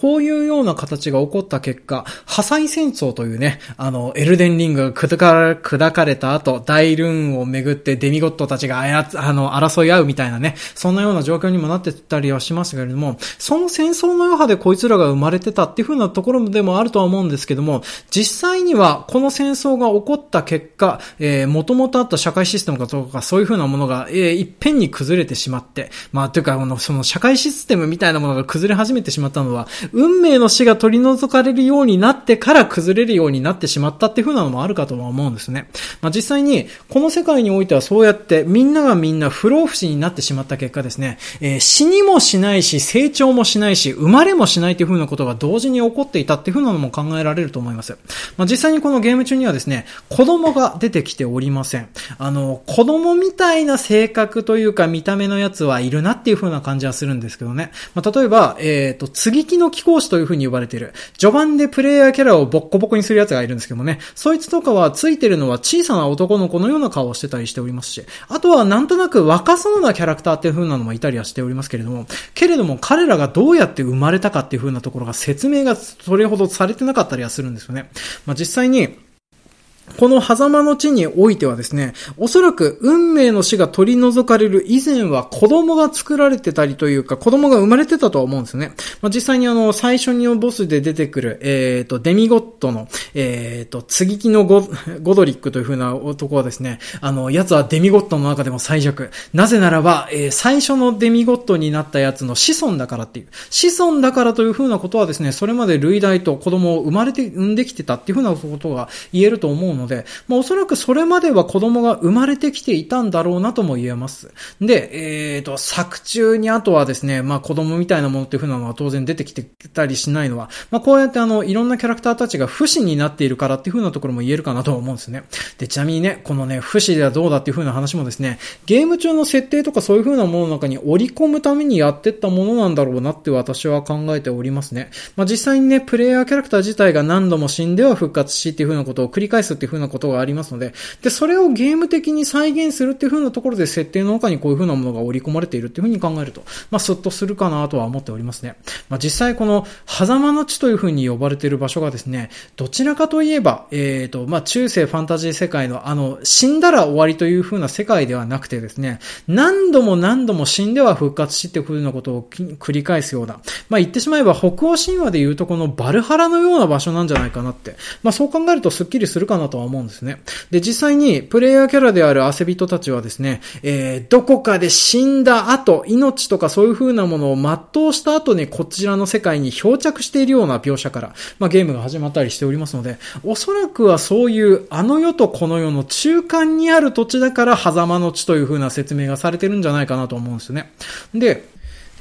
こういうような形が起こった結果、破砕戦争というね、あの、エルデンリングが砕かれた後、大ルーンをめぐってデミゴットたちがあやあの、争い合うみたいなね、そんなような状況にもなってたりはしますけれども、その戦争の余波でこいつらが生まれてたっていう風なところでもあるとは思うんですけども、実際にはこの戦争が起こった結果、えー、元々あった社会システムかとかそういう風なものが、えー、いっぺんに崩れてしまって、まあ、というか、あの、その社会システムみたいなものが崩れ始めてしまったのは、運命の死が取り除かれるようになってから崩れるようになってしまったっていう風なのもあるかとは思うんですね。まあ、実際に、この世界においてはそうやってみんながみんな不老不死になってしまった結果ですね、えー、死にもしないし、成長もしないし、生まれもしないっていう風なことが同時に起こっていたっていう風なのも考えられると思います。まあ、実際にこのゲーム中にはですね、子供が出てきておりません。あの、子供みたいな性格というか見た目のやつはいるなっていう風な感じはするんですけどね。まあ、例えば、えっ、ー、と、継ぎ木の貴公子という風に呼ばれている。序盤でプレイヤーキャラをボッコボコにする奴がいるんですけどもね。そいつとかはついてるのは小さな男の子のような顔をしてたりしておりますし、あとはなんとなく若そうなキャラクターっていう風なのもいたりはしておりますけれども、けれども彼らがどうやって生まれたかっていう風なところが説明がそれほどされてなかったりはするんですよね。まあ、実際に、この狭間の地においてはですね、おそらく運命の死が取り除かれる以前は子供が作られてたりというか、子供が生まれてたとは思うんですね。まあ、実際にあの、最初にボスで出てくる、えっ、ー、と、デミゴットの、えっ、ー、と、継ぎ木のゴドリックという風な男はですね、あの、奴はデミゴットの中でも最弱。なぜならば、えー、最初のデミゴットになったやつの子孫だからっていう。子孫だからという風なことはですね、それまで類大と子供を生まれて、産んできてたっていう風なことが言えると思うんので、まあ、おそらくそれまでは子供が生まれてきていたんだろうなとも言えます。で、えっ、ー、と、作中にあとはですね、まあ、子供みたいなものっていう風なのは当然出てきてたりしないのは、まあ、こうやってあの、いろんなキャラクターたちが不死になっているからっていう風なところも言えるかなと思うんですね。で、ちなみにね、このね、不死ではどうだっていう風な話もですね、ゲーム中の設定とかそういう風なものの中に織り込むためにやってったものなんだろうなって私は考えておりますね。まあ、実際にね、プレイヤーキャラクター自体が何度も死んでは復活しっていう風なことを繰り返すってていう風なことがありますので、で、それをゲーム的に再現するっていう風なところで設定の中にこういう風なものが織り込まれているっていう風に考えると、まあ、スッとするかなとは思っておりますね。まあ、実際この、狭間の地という風に呼ばれている場所がですね、どちらかといえば、えっ、ー、と、まあ、中世ファンタジー世界のあの、死んだら終わりという風な世界ではなくてですね、何度も何度も死んでは復活しっていう風なことを繰り返すような、まあ、言ってしまえば北欧神話で言うとこのバルハラのような場所なんじゃないかなって、まあ、そう考えるとスッキリするかなととは思うんですね。で、実際に、プレイヤーキャラである汗人たちはですね、えー、どこかで死んだ後、命とかそういう風なものを全うした後にこちらの世界に漂着しているような描写から、まあ、ゲームが始まったりしておりますので、おそらくはそういうあの世とこの世の中間にある土地だから狭間の地という風な説明がされてるんじゃないかなと思うんですよね。で、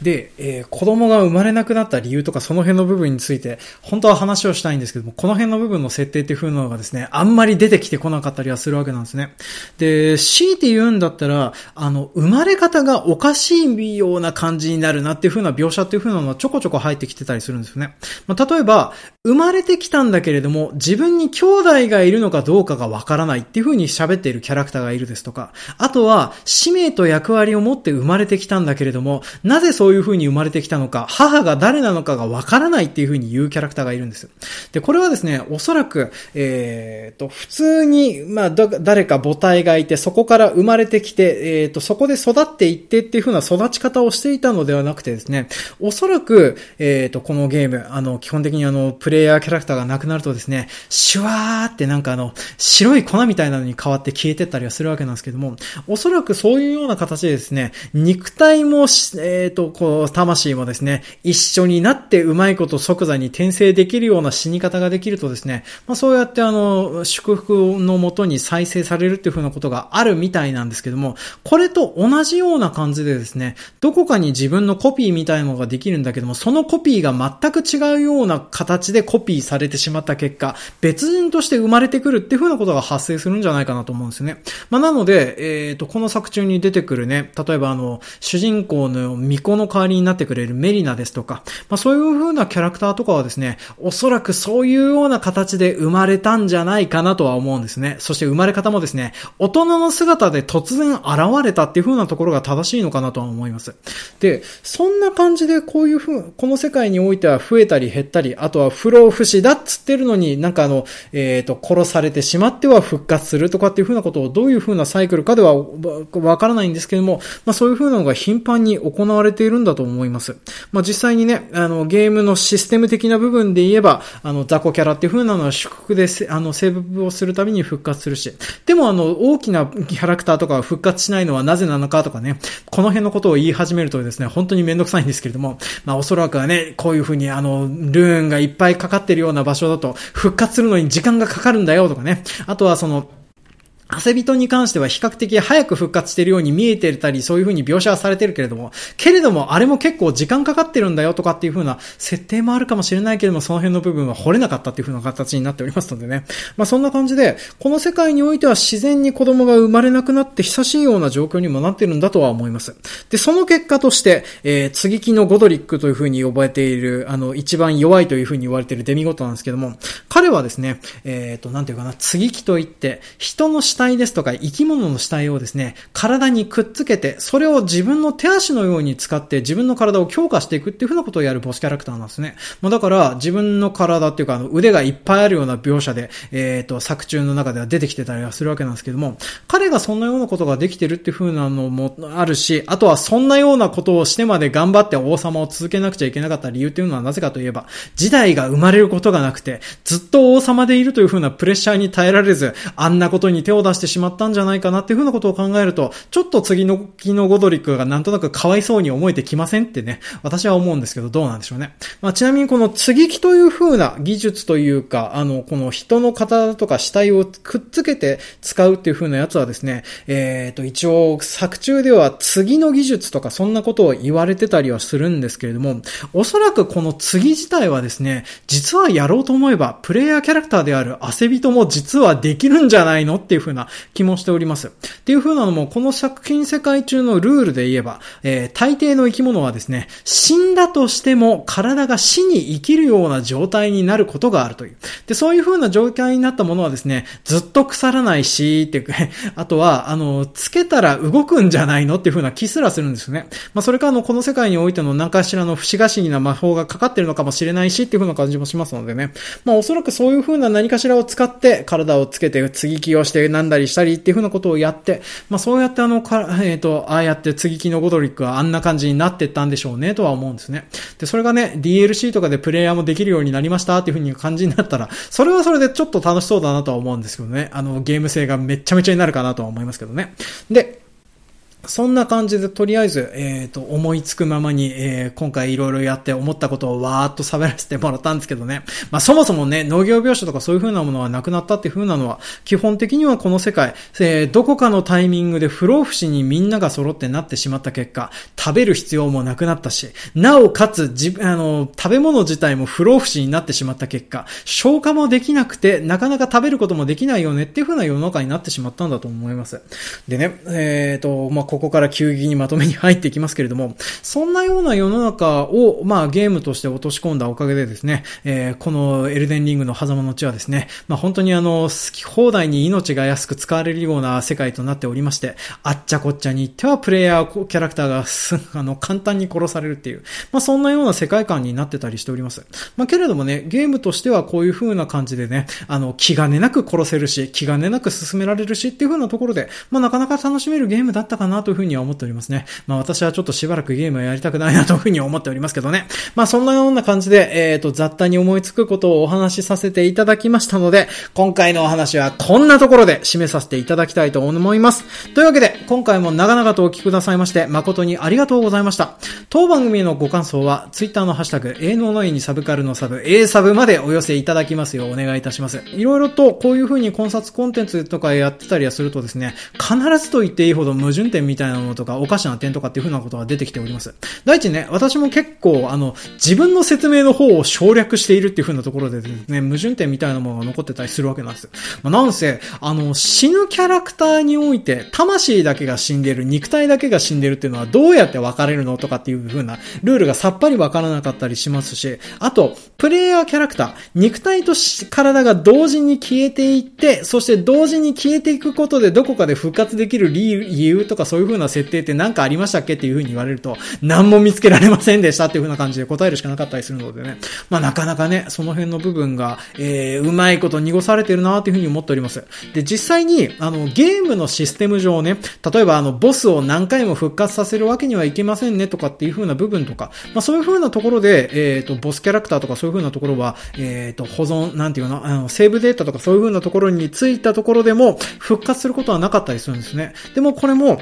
で、えー、子供が生まれなくなった理由とかその辺の部分について、本当は話をしたいんですけども、この辺の部分の設定っていう風なのがですね、あんまり出てきてこなかったりはするわけなんですね。で、強いて言うんだったら、あの、生まれ方がおかしいような感じになるなっていう風な描写っていう風なのはちょこちょこ入ってきてたりするんですよね。まあ、例えば、生まれてきたんだけれども、自分に兄弟がいるのかどうかがわからないっていう風に喋っているキャラクターがいるですとか、あとは、使命と役割を持って生まれてきたんだけれども、なぜそういういう風に生まれてきたのか、母が誰なのかがわからないっていう風に言うキャラクターがいるんです。で、これはですね、おそらく、えっ、ー、と、普通に、まあ、誰か母体がいて、そこから生まれてきて、えっ、ー、と、そこで育っていってっていう風な育ち方をしていたのではなくてですね、おそらく、えっ、ー、と、このゲーム、あの、基本的にあの、プレイヤーキャラクターがなくなるとですね、シュワーってなんかあの、白い粉みたいなのに変わって消えてったりはするわけなんですけども、おそらくそういうような形でですね、肉体も、えっ、と、こう、魂もですね、一緒になってうまいこと即座に転生できるような死に方ができるとですね、まあそうやってあの、祝福のもとに再生されるっていう風なことがあるみたいなんですけども、これと同じような感じでですね、どこかに自分のコピーみたいなのができるんだけども、そのコピーが全く違うような形でコピーされてしまった結果、別人として生まれてくるっていう風なことが発生するんじゃないかなと思うんですよね。まあ、なので、えっ、ー、と、この作中に出てくるね、例えばあの、主人公の巫女の代わりになってくれるメリナですとか、まあ、そういう風なキャラクターとかはですね、おそらくそういうような形で生まれたんじゃないかなとは思うんですね。そして生まれ方もですね、大人の姿で突然現れたっていう風なところが正しいのかなとは思います。で、そんな感じでこういう風、この世界においては増えたり減ったり、あとは不老不死だっつってるのになんかあの、えっ、ー、と、殺されてしまっては復活するとかっていう風なことをどういう風なサイクルかではわからないんですけども、まあそういう風なのが頻繁に行われているるんだと思います。まあ、実際にね、あの、ゲームのシステム的な部分で言えば、あの、雑魚キャラっていう風なのは祝福で、あの、セーブをするために復活するし、でもあの、大きなキャラクターとかが復活しないのはなぜなのかとかね、この辺のことを言い始めるとですね、本当にめんどくさいんですけれども、まあ、おそらくはね、こういう風にあの、ルーンがいっぱいかかってるような場所だと、復活するのに時間がかかるんだよとかね、あとはその、汗人に関しては比較的早く復活しているように見えてたり、そういう風に描写はされてるけれども、けれども、あれも結構時間かかってるんだよとかっていう風な設定もあるかもしれないけれども、その辺の部分は掘れなかったっていう風な形になっておりますのでね。まあそんな感じで、この世界においては自然に子供が生まれなくなって久しいような状況にもなってるんだとは思います。で、その結果として、えー、継ぎ木のゴドリックという風に呼ばれている、あの、一番弱いという風に言われているデミゴトなんですけども、彼はですね、えっ、ー、と、なんていうかな、継ぎ木といって、人の死体体ですとか生き物の死体をですね、体にくっつけて、それを自分の手足のように使って自分の体を強化していくっていう風なことをやるボスキャラクターなんですね。まあ、だから、自分の体っていうか、あの、腕がいっぱいあるような描写で、えっ、ー、と、作中の中では出てきてたりはするわけなんですけども、彼がそんなようなことができてるっていう風なのもあるし、あとはそんなようなことをしてまで頑張って王様を続けなくちゃいけなかった理由っていうのはなぜかといえば、時代が生まれることがなくて、ずっと王様でいるという風なプレッシャーに耐えられず、あんなことに手を出してしまったんじゃないかなっていう風なことを考えると、ちょっと次の木のゴドリックがなんとなくかわいそうに思えてきませんってね、私は思うんですけど、どうなんでしょうね。まあ、ちなみにこの継ぎ木という風な技術というか、あの、この人の体とか死体をくっつけて使うっていう風なやつはですね、えっ、ー、と、一応、作中では次の技術とかそんなことを言われてたりはするんですけれども、おそらくこの次自体はですね、実はやろうと思えば、プレイヤーキャラクターである汗人も実はできるんじゃないのっていうな気もしております。っていう風なのも、この作品世界中のルールで言えば、えー、大抵の生き物はですね、死んだとしても体が死に生きるような状態になることがあるという。で、そういう風な状態になったものはですね、ずっと腐らないし、っていう、あとは、あの、つけたら動くんじゃないのっていう風な気すらするんですね。まあ、それからの、この世界においての何かしらの不思議な魔法がかかってるのかもしれないし、っていう風な感じもしますのでね。まあ、おそらくそういう風な何かしらを使って体をつけて継ぎ木をしてなんだりしたりっていう風なことをやって、まあ、そうやってあの、かえっ、ー、と、ああやって継ぎ木のゴドリックはあんな感じになってったんでしょうね、とは思うんですね。で、それがね、DLC とかでプレイヤーもできるようになりましたっていう風に感じになったら、それはそれでちょっと楽しそうだなとは思うんですけどね。あの、ゲーム性がめちゃめちゃになるかなとは思いますけどね。で、そんな感じで、とりあえず、えっ、ー、と、思いつくままに、えー、今回いろいろやって思ったことをわーっと喋らせてもらったんですけどね。まあ、そもそもね、農業描写とかそういう風なものはなくなったっていう風なのは、基本的にはこの世界、えー、どこかのタイミングで不老不死にみんなが揃ってなってしまった結果、食べる必要もなくなったし、なおかつ、じ、あの、食べ物自体も不老不死になってしまった結果、消化もできなくて、なかなか食べることもできないよねっていう風な世の中になってしまったんだと思います。でね、えっ、ー、と、まあ、ここから急激にまとめに入っていきますけれども、そんなような世の中を、まあ、ゲームとして落とし込んだおかげでですね、えー、このエルデンリングの狭間の地はですね、まあ、本当にあの、好き放題に命が安く使われるような世界となっておりまして、あっちゃこっちゃに行ってはプレイヤーキャラクターがす、あの、簡単に殺されるっていう、まあ、そんなような世界観になってたりしております。まあ、けれどもね、ゲームとしてはこういう風な感じでね、あの、気兼ねなく殺せるし、気兼ねなく進められるしっていう風なところで、まあ、なかなか楽しめるゲームだったかなという風には思っております。ね。まあ私はちょっとしばらくゲームをやりたくないなというふうに思っておりますけどね。まあそんなような感じで、えっ、ー、と、雑多に思いつくことをお話しさせていただきましたので、今回のお話はこんなところで締めさせていただきたいと思います。というわけで、今回も長々とお聞きくださいまして、誠にありがとうございました。当番組へのご感想は、ツイッターのハッシュタグ、営農の絵にサブカルのサブ、A サブまでお寄せいただきますようお願いいたします。いろいろとこういう風に考察コンテンツとかやってたりはするとですね、必ずと言っていいほど矛盾点みたいなものとか、おかしな点とかっていう風なことが出てきております。第一ね、私も結構、あの、自分の説明の方を省略しているっていう風なところでですね、矛盾点みたいなものが残ってたりするわけなんです。まあ、なんせ、あの、死ぬキャラクターにおいて、魂だけが死んでる、肉体だけが死んでるっていうのはどうやって分かれるのとかっていう風なルールがさっぱり分からなかったりしますし、あと、プレイヤーキャラクター、肉体と体が同時に消えていって、そして同時に消えていくことでどこかで復活できる理由とかそういう風な設定って何かありましたっけっていう風に言われると、何も見つけられませんでしたっていう風な感じで答えるしかなかったりするのでね。まあなかなかね、その辺の部分が、えー、うまいこと濁されてるなっていう風に思っております。で、実際に、あの、ゲームのシステム上ね、例えばあの、ボスを何回も復活させるわけにはいけませんねとかっていう風な部分とか、まあそういう風なところで、えっ、ー、と、ボスキャラクターとかそういう風なところは、えっ、ー、と、保存、なんていうの、あの、セーブデータとかそういう風なところについたところでも、復活することはなかったりするんですね。でもこれも、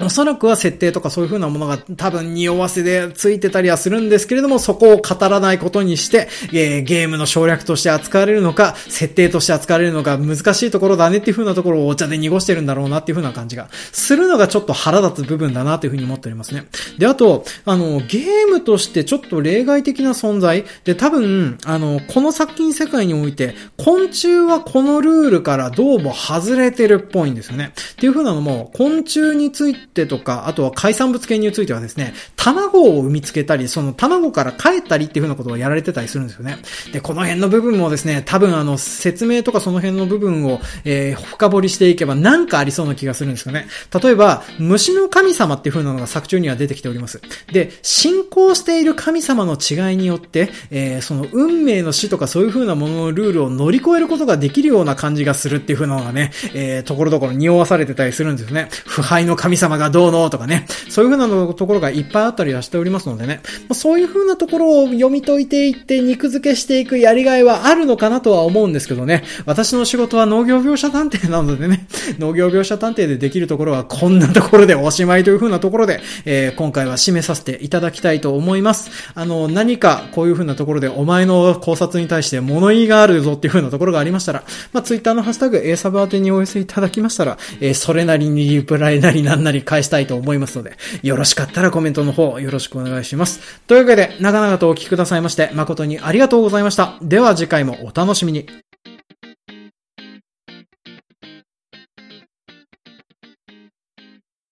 おそらくは設定とかそういう風なものが多分匂わせでついてたりはするんですけれども、そこを語らないことにして、えー、ゲームの省略として扱われるのか、設定として扱われるのか、難しいところだねっていう風なところをお茶で濁してるんだろうなっていう風な感じがするのがちょっと腹立つ部分だなという風に思っておりますね。で、あと、あの、ゲームとしてちょっと例外的な存在で多分、あの、この作品世界において、昆虫はこのルールからどうも外れてるっぽいんですよね。っていう風なのも、昆虫についててとか、あとは海産物系についてはですね、卵を産みつけたり、その卵から帰ったりっていう風なことをやられてたりするんですよね。で、この辺の部分もですね、多分あの、説明とかその辺の部分を、えー、深掘りしていけばなんかありそうな気がするんですよね。例えば、虫の神様っていう風なのが作中には出てきております。で、信仰している神様の違いによって、えー、その運命の死とかそういう風なもののルールを乗り越えることができるような感じがするっていう風なのがね、えー、ところどころ匂わされてたりするんですよね。腐敗の神様がどうのとかね、そういう風なところがいっぱいあったりはしておりますのでね、まそういう風なところを読み解いていって肉付けしていくやりがいはあるのかなとは思うんですけどね、私の仕事は農業描写探偵なのでね、農業描写探偵でできるところはこんなところでおしまいという風なところで、えー、今回は締めさせていただきたいと思います。あの、何かこういう風なところでお前の考察に対して物言いがあるぞっていう風なところがありましたら、まあ、ツイッターのハッシュタグ A サブ宛てにお寄せいただきましたら、えー、それなりにリプライなりなんなり返したいと思いますので、よろしかったらコメントの方よろしくお願いします。というわけで、長々とお聞きくださいまして、誠にありがとうございました。では次回もお楽しみに。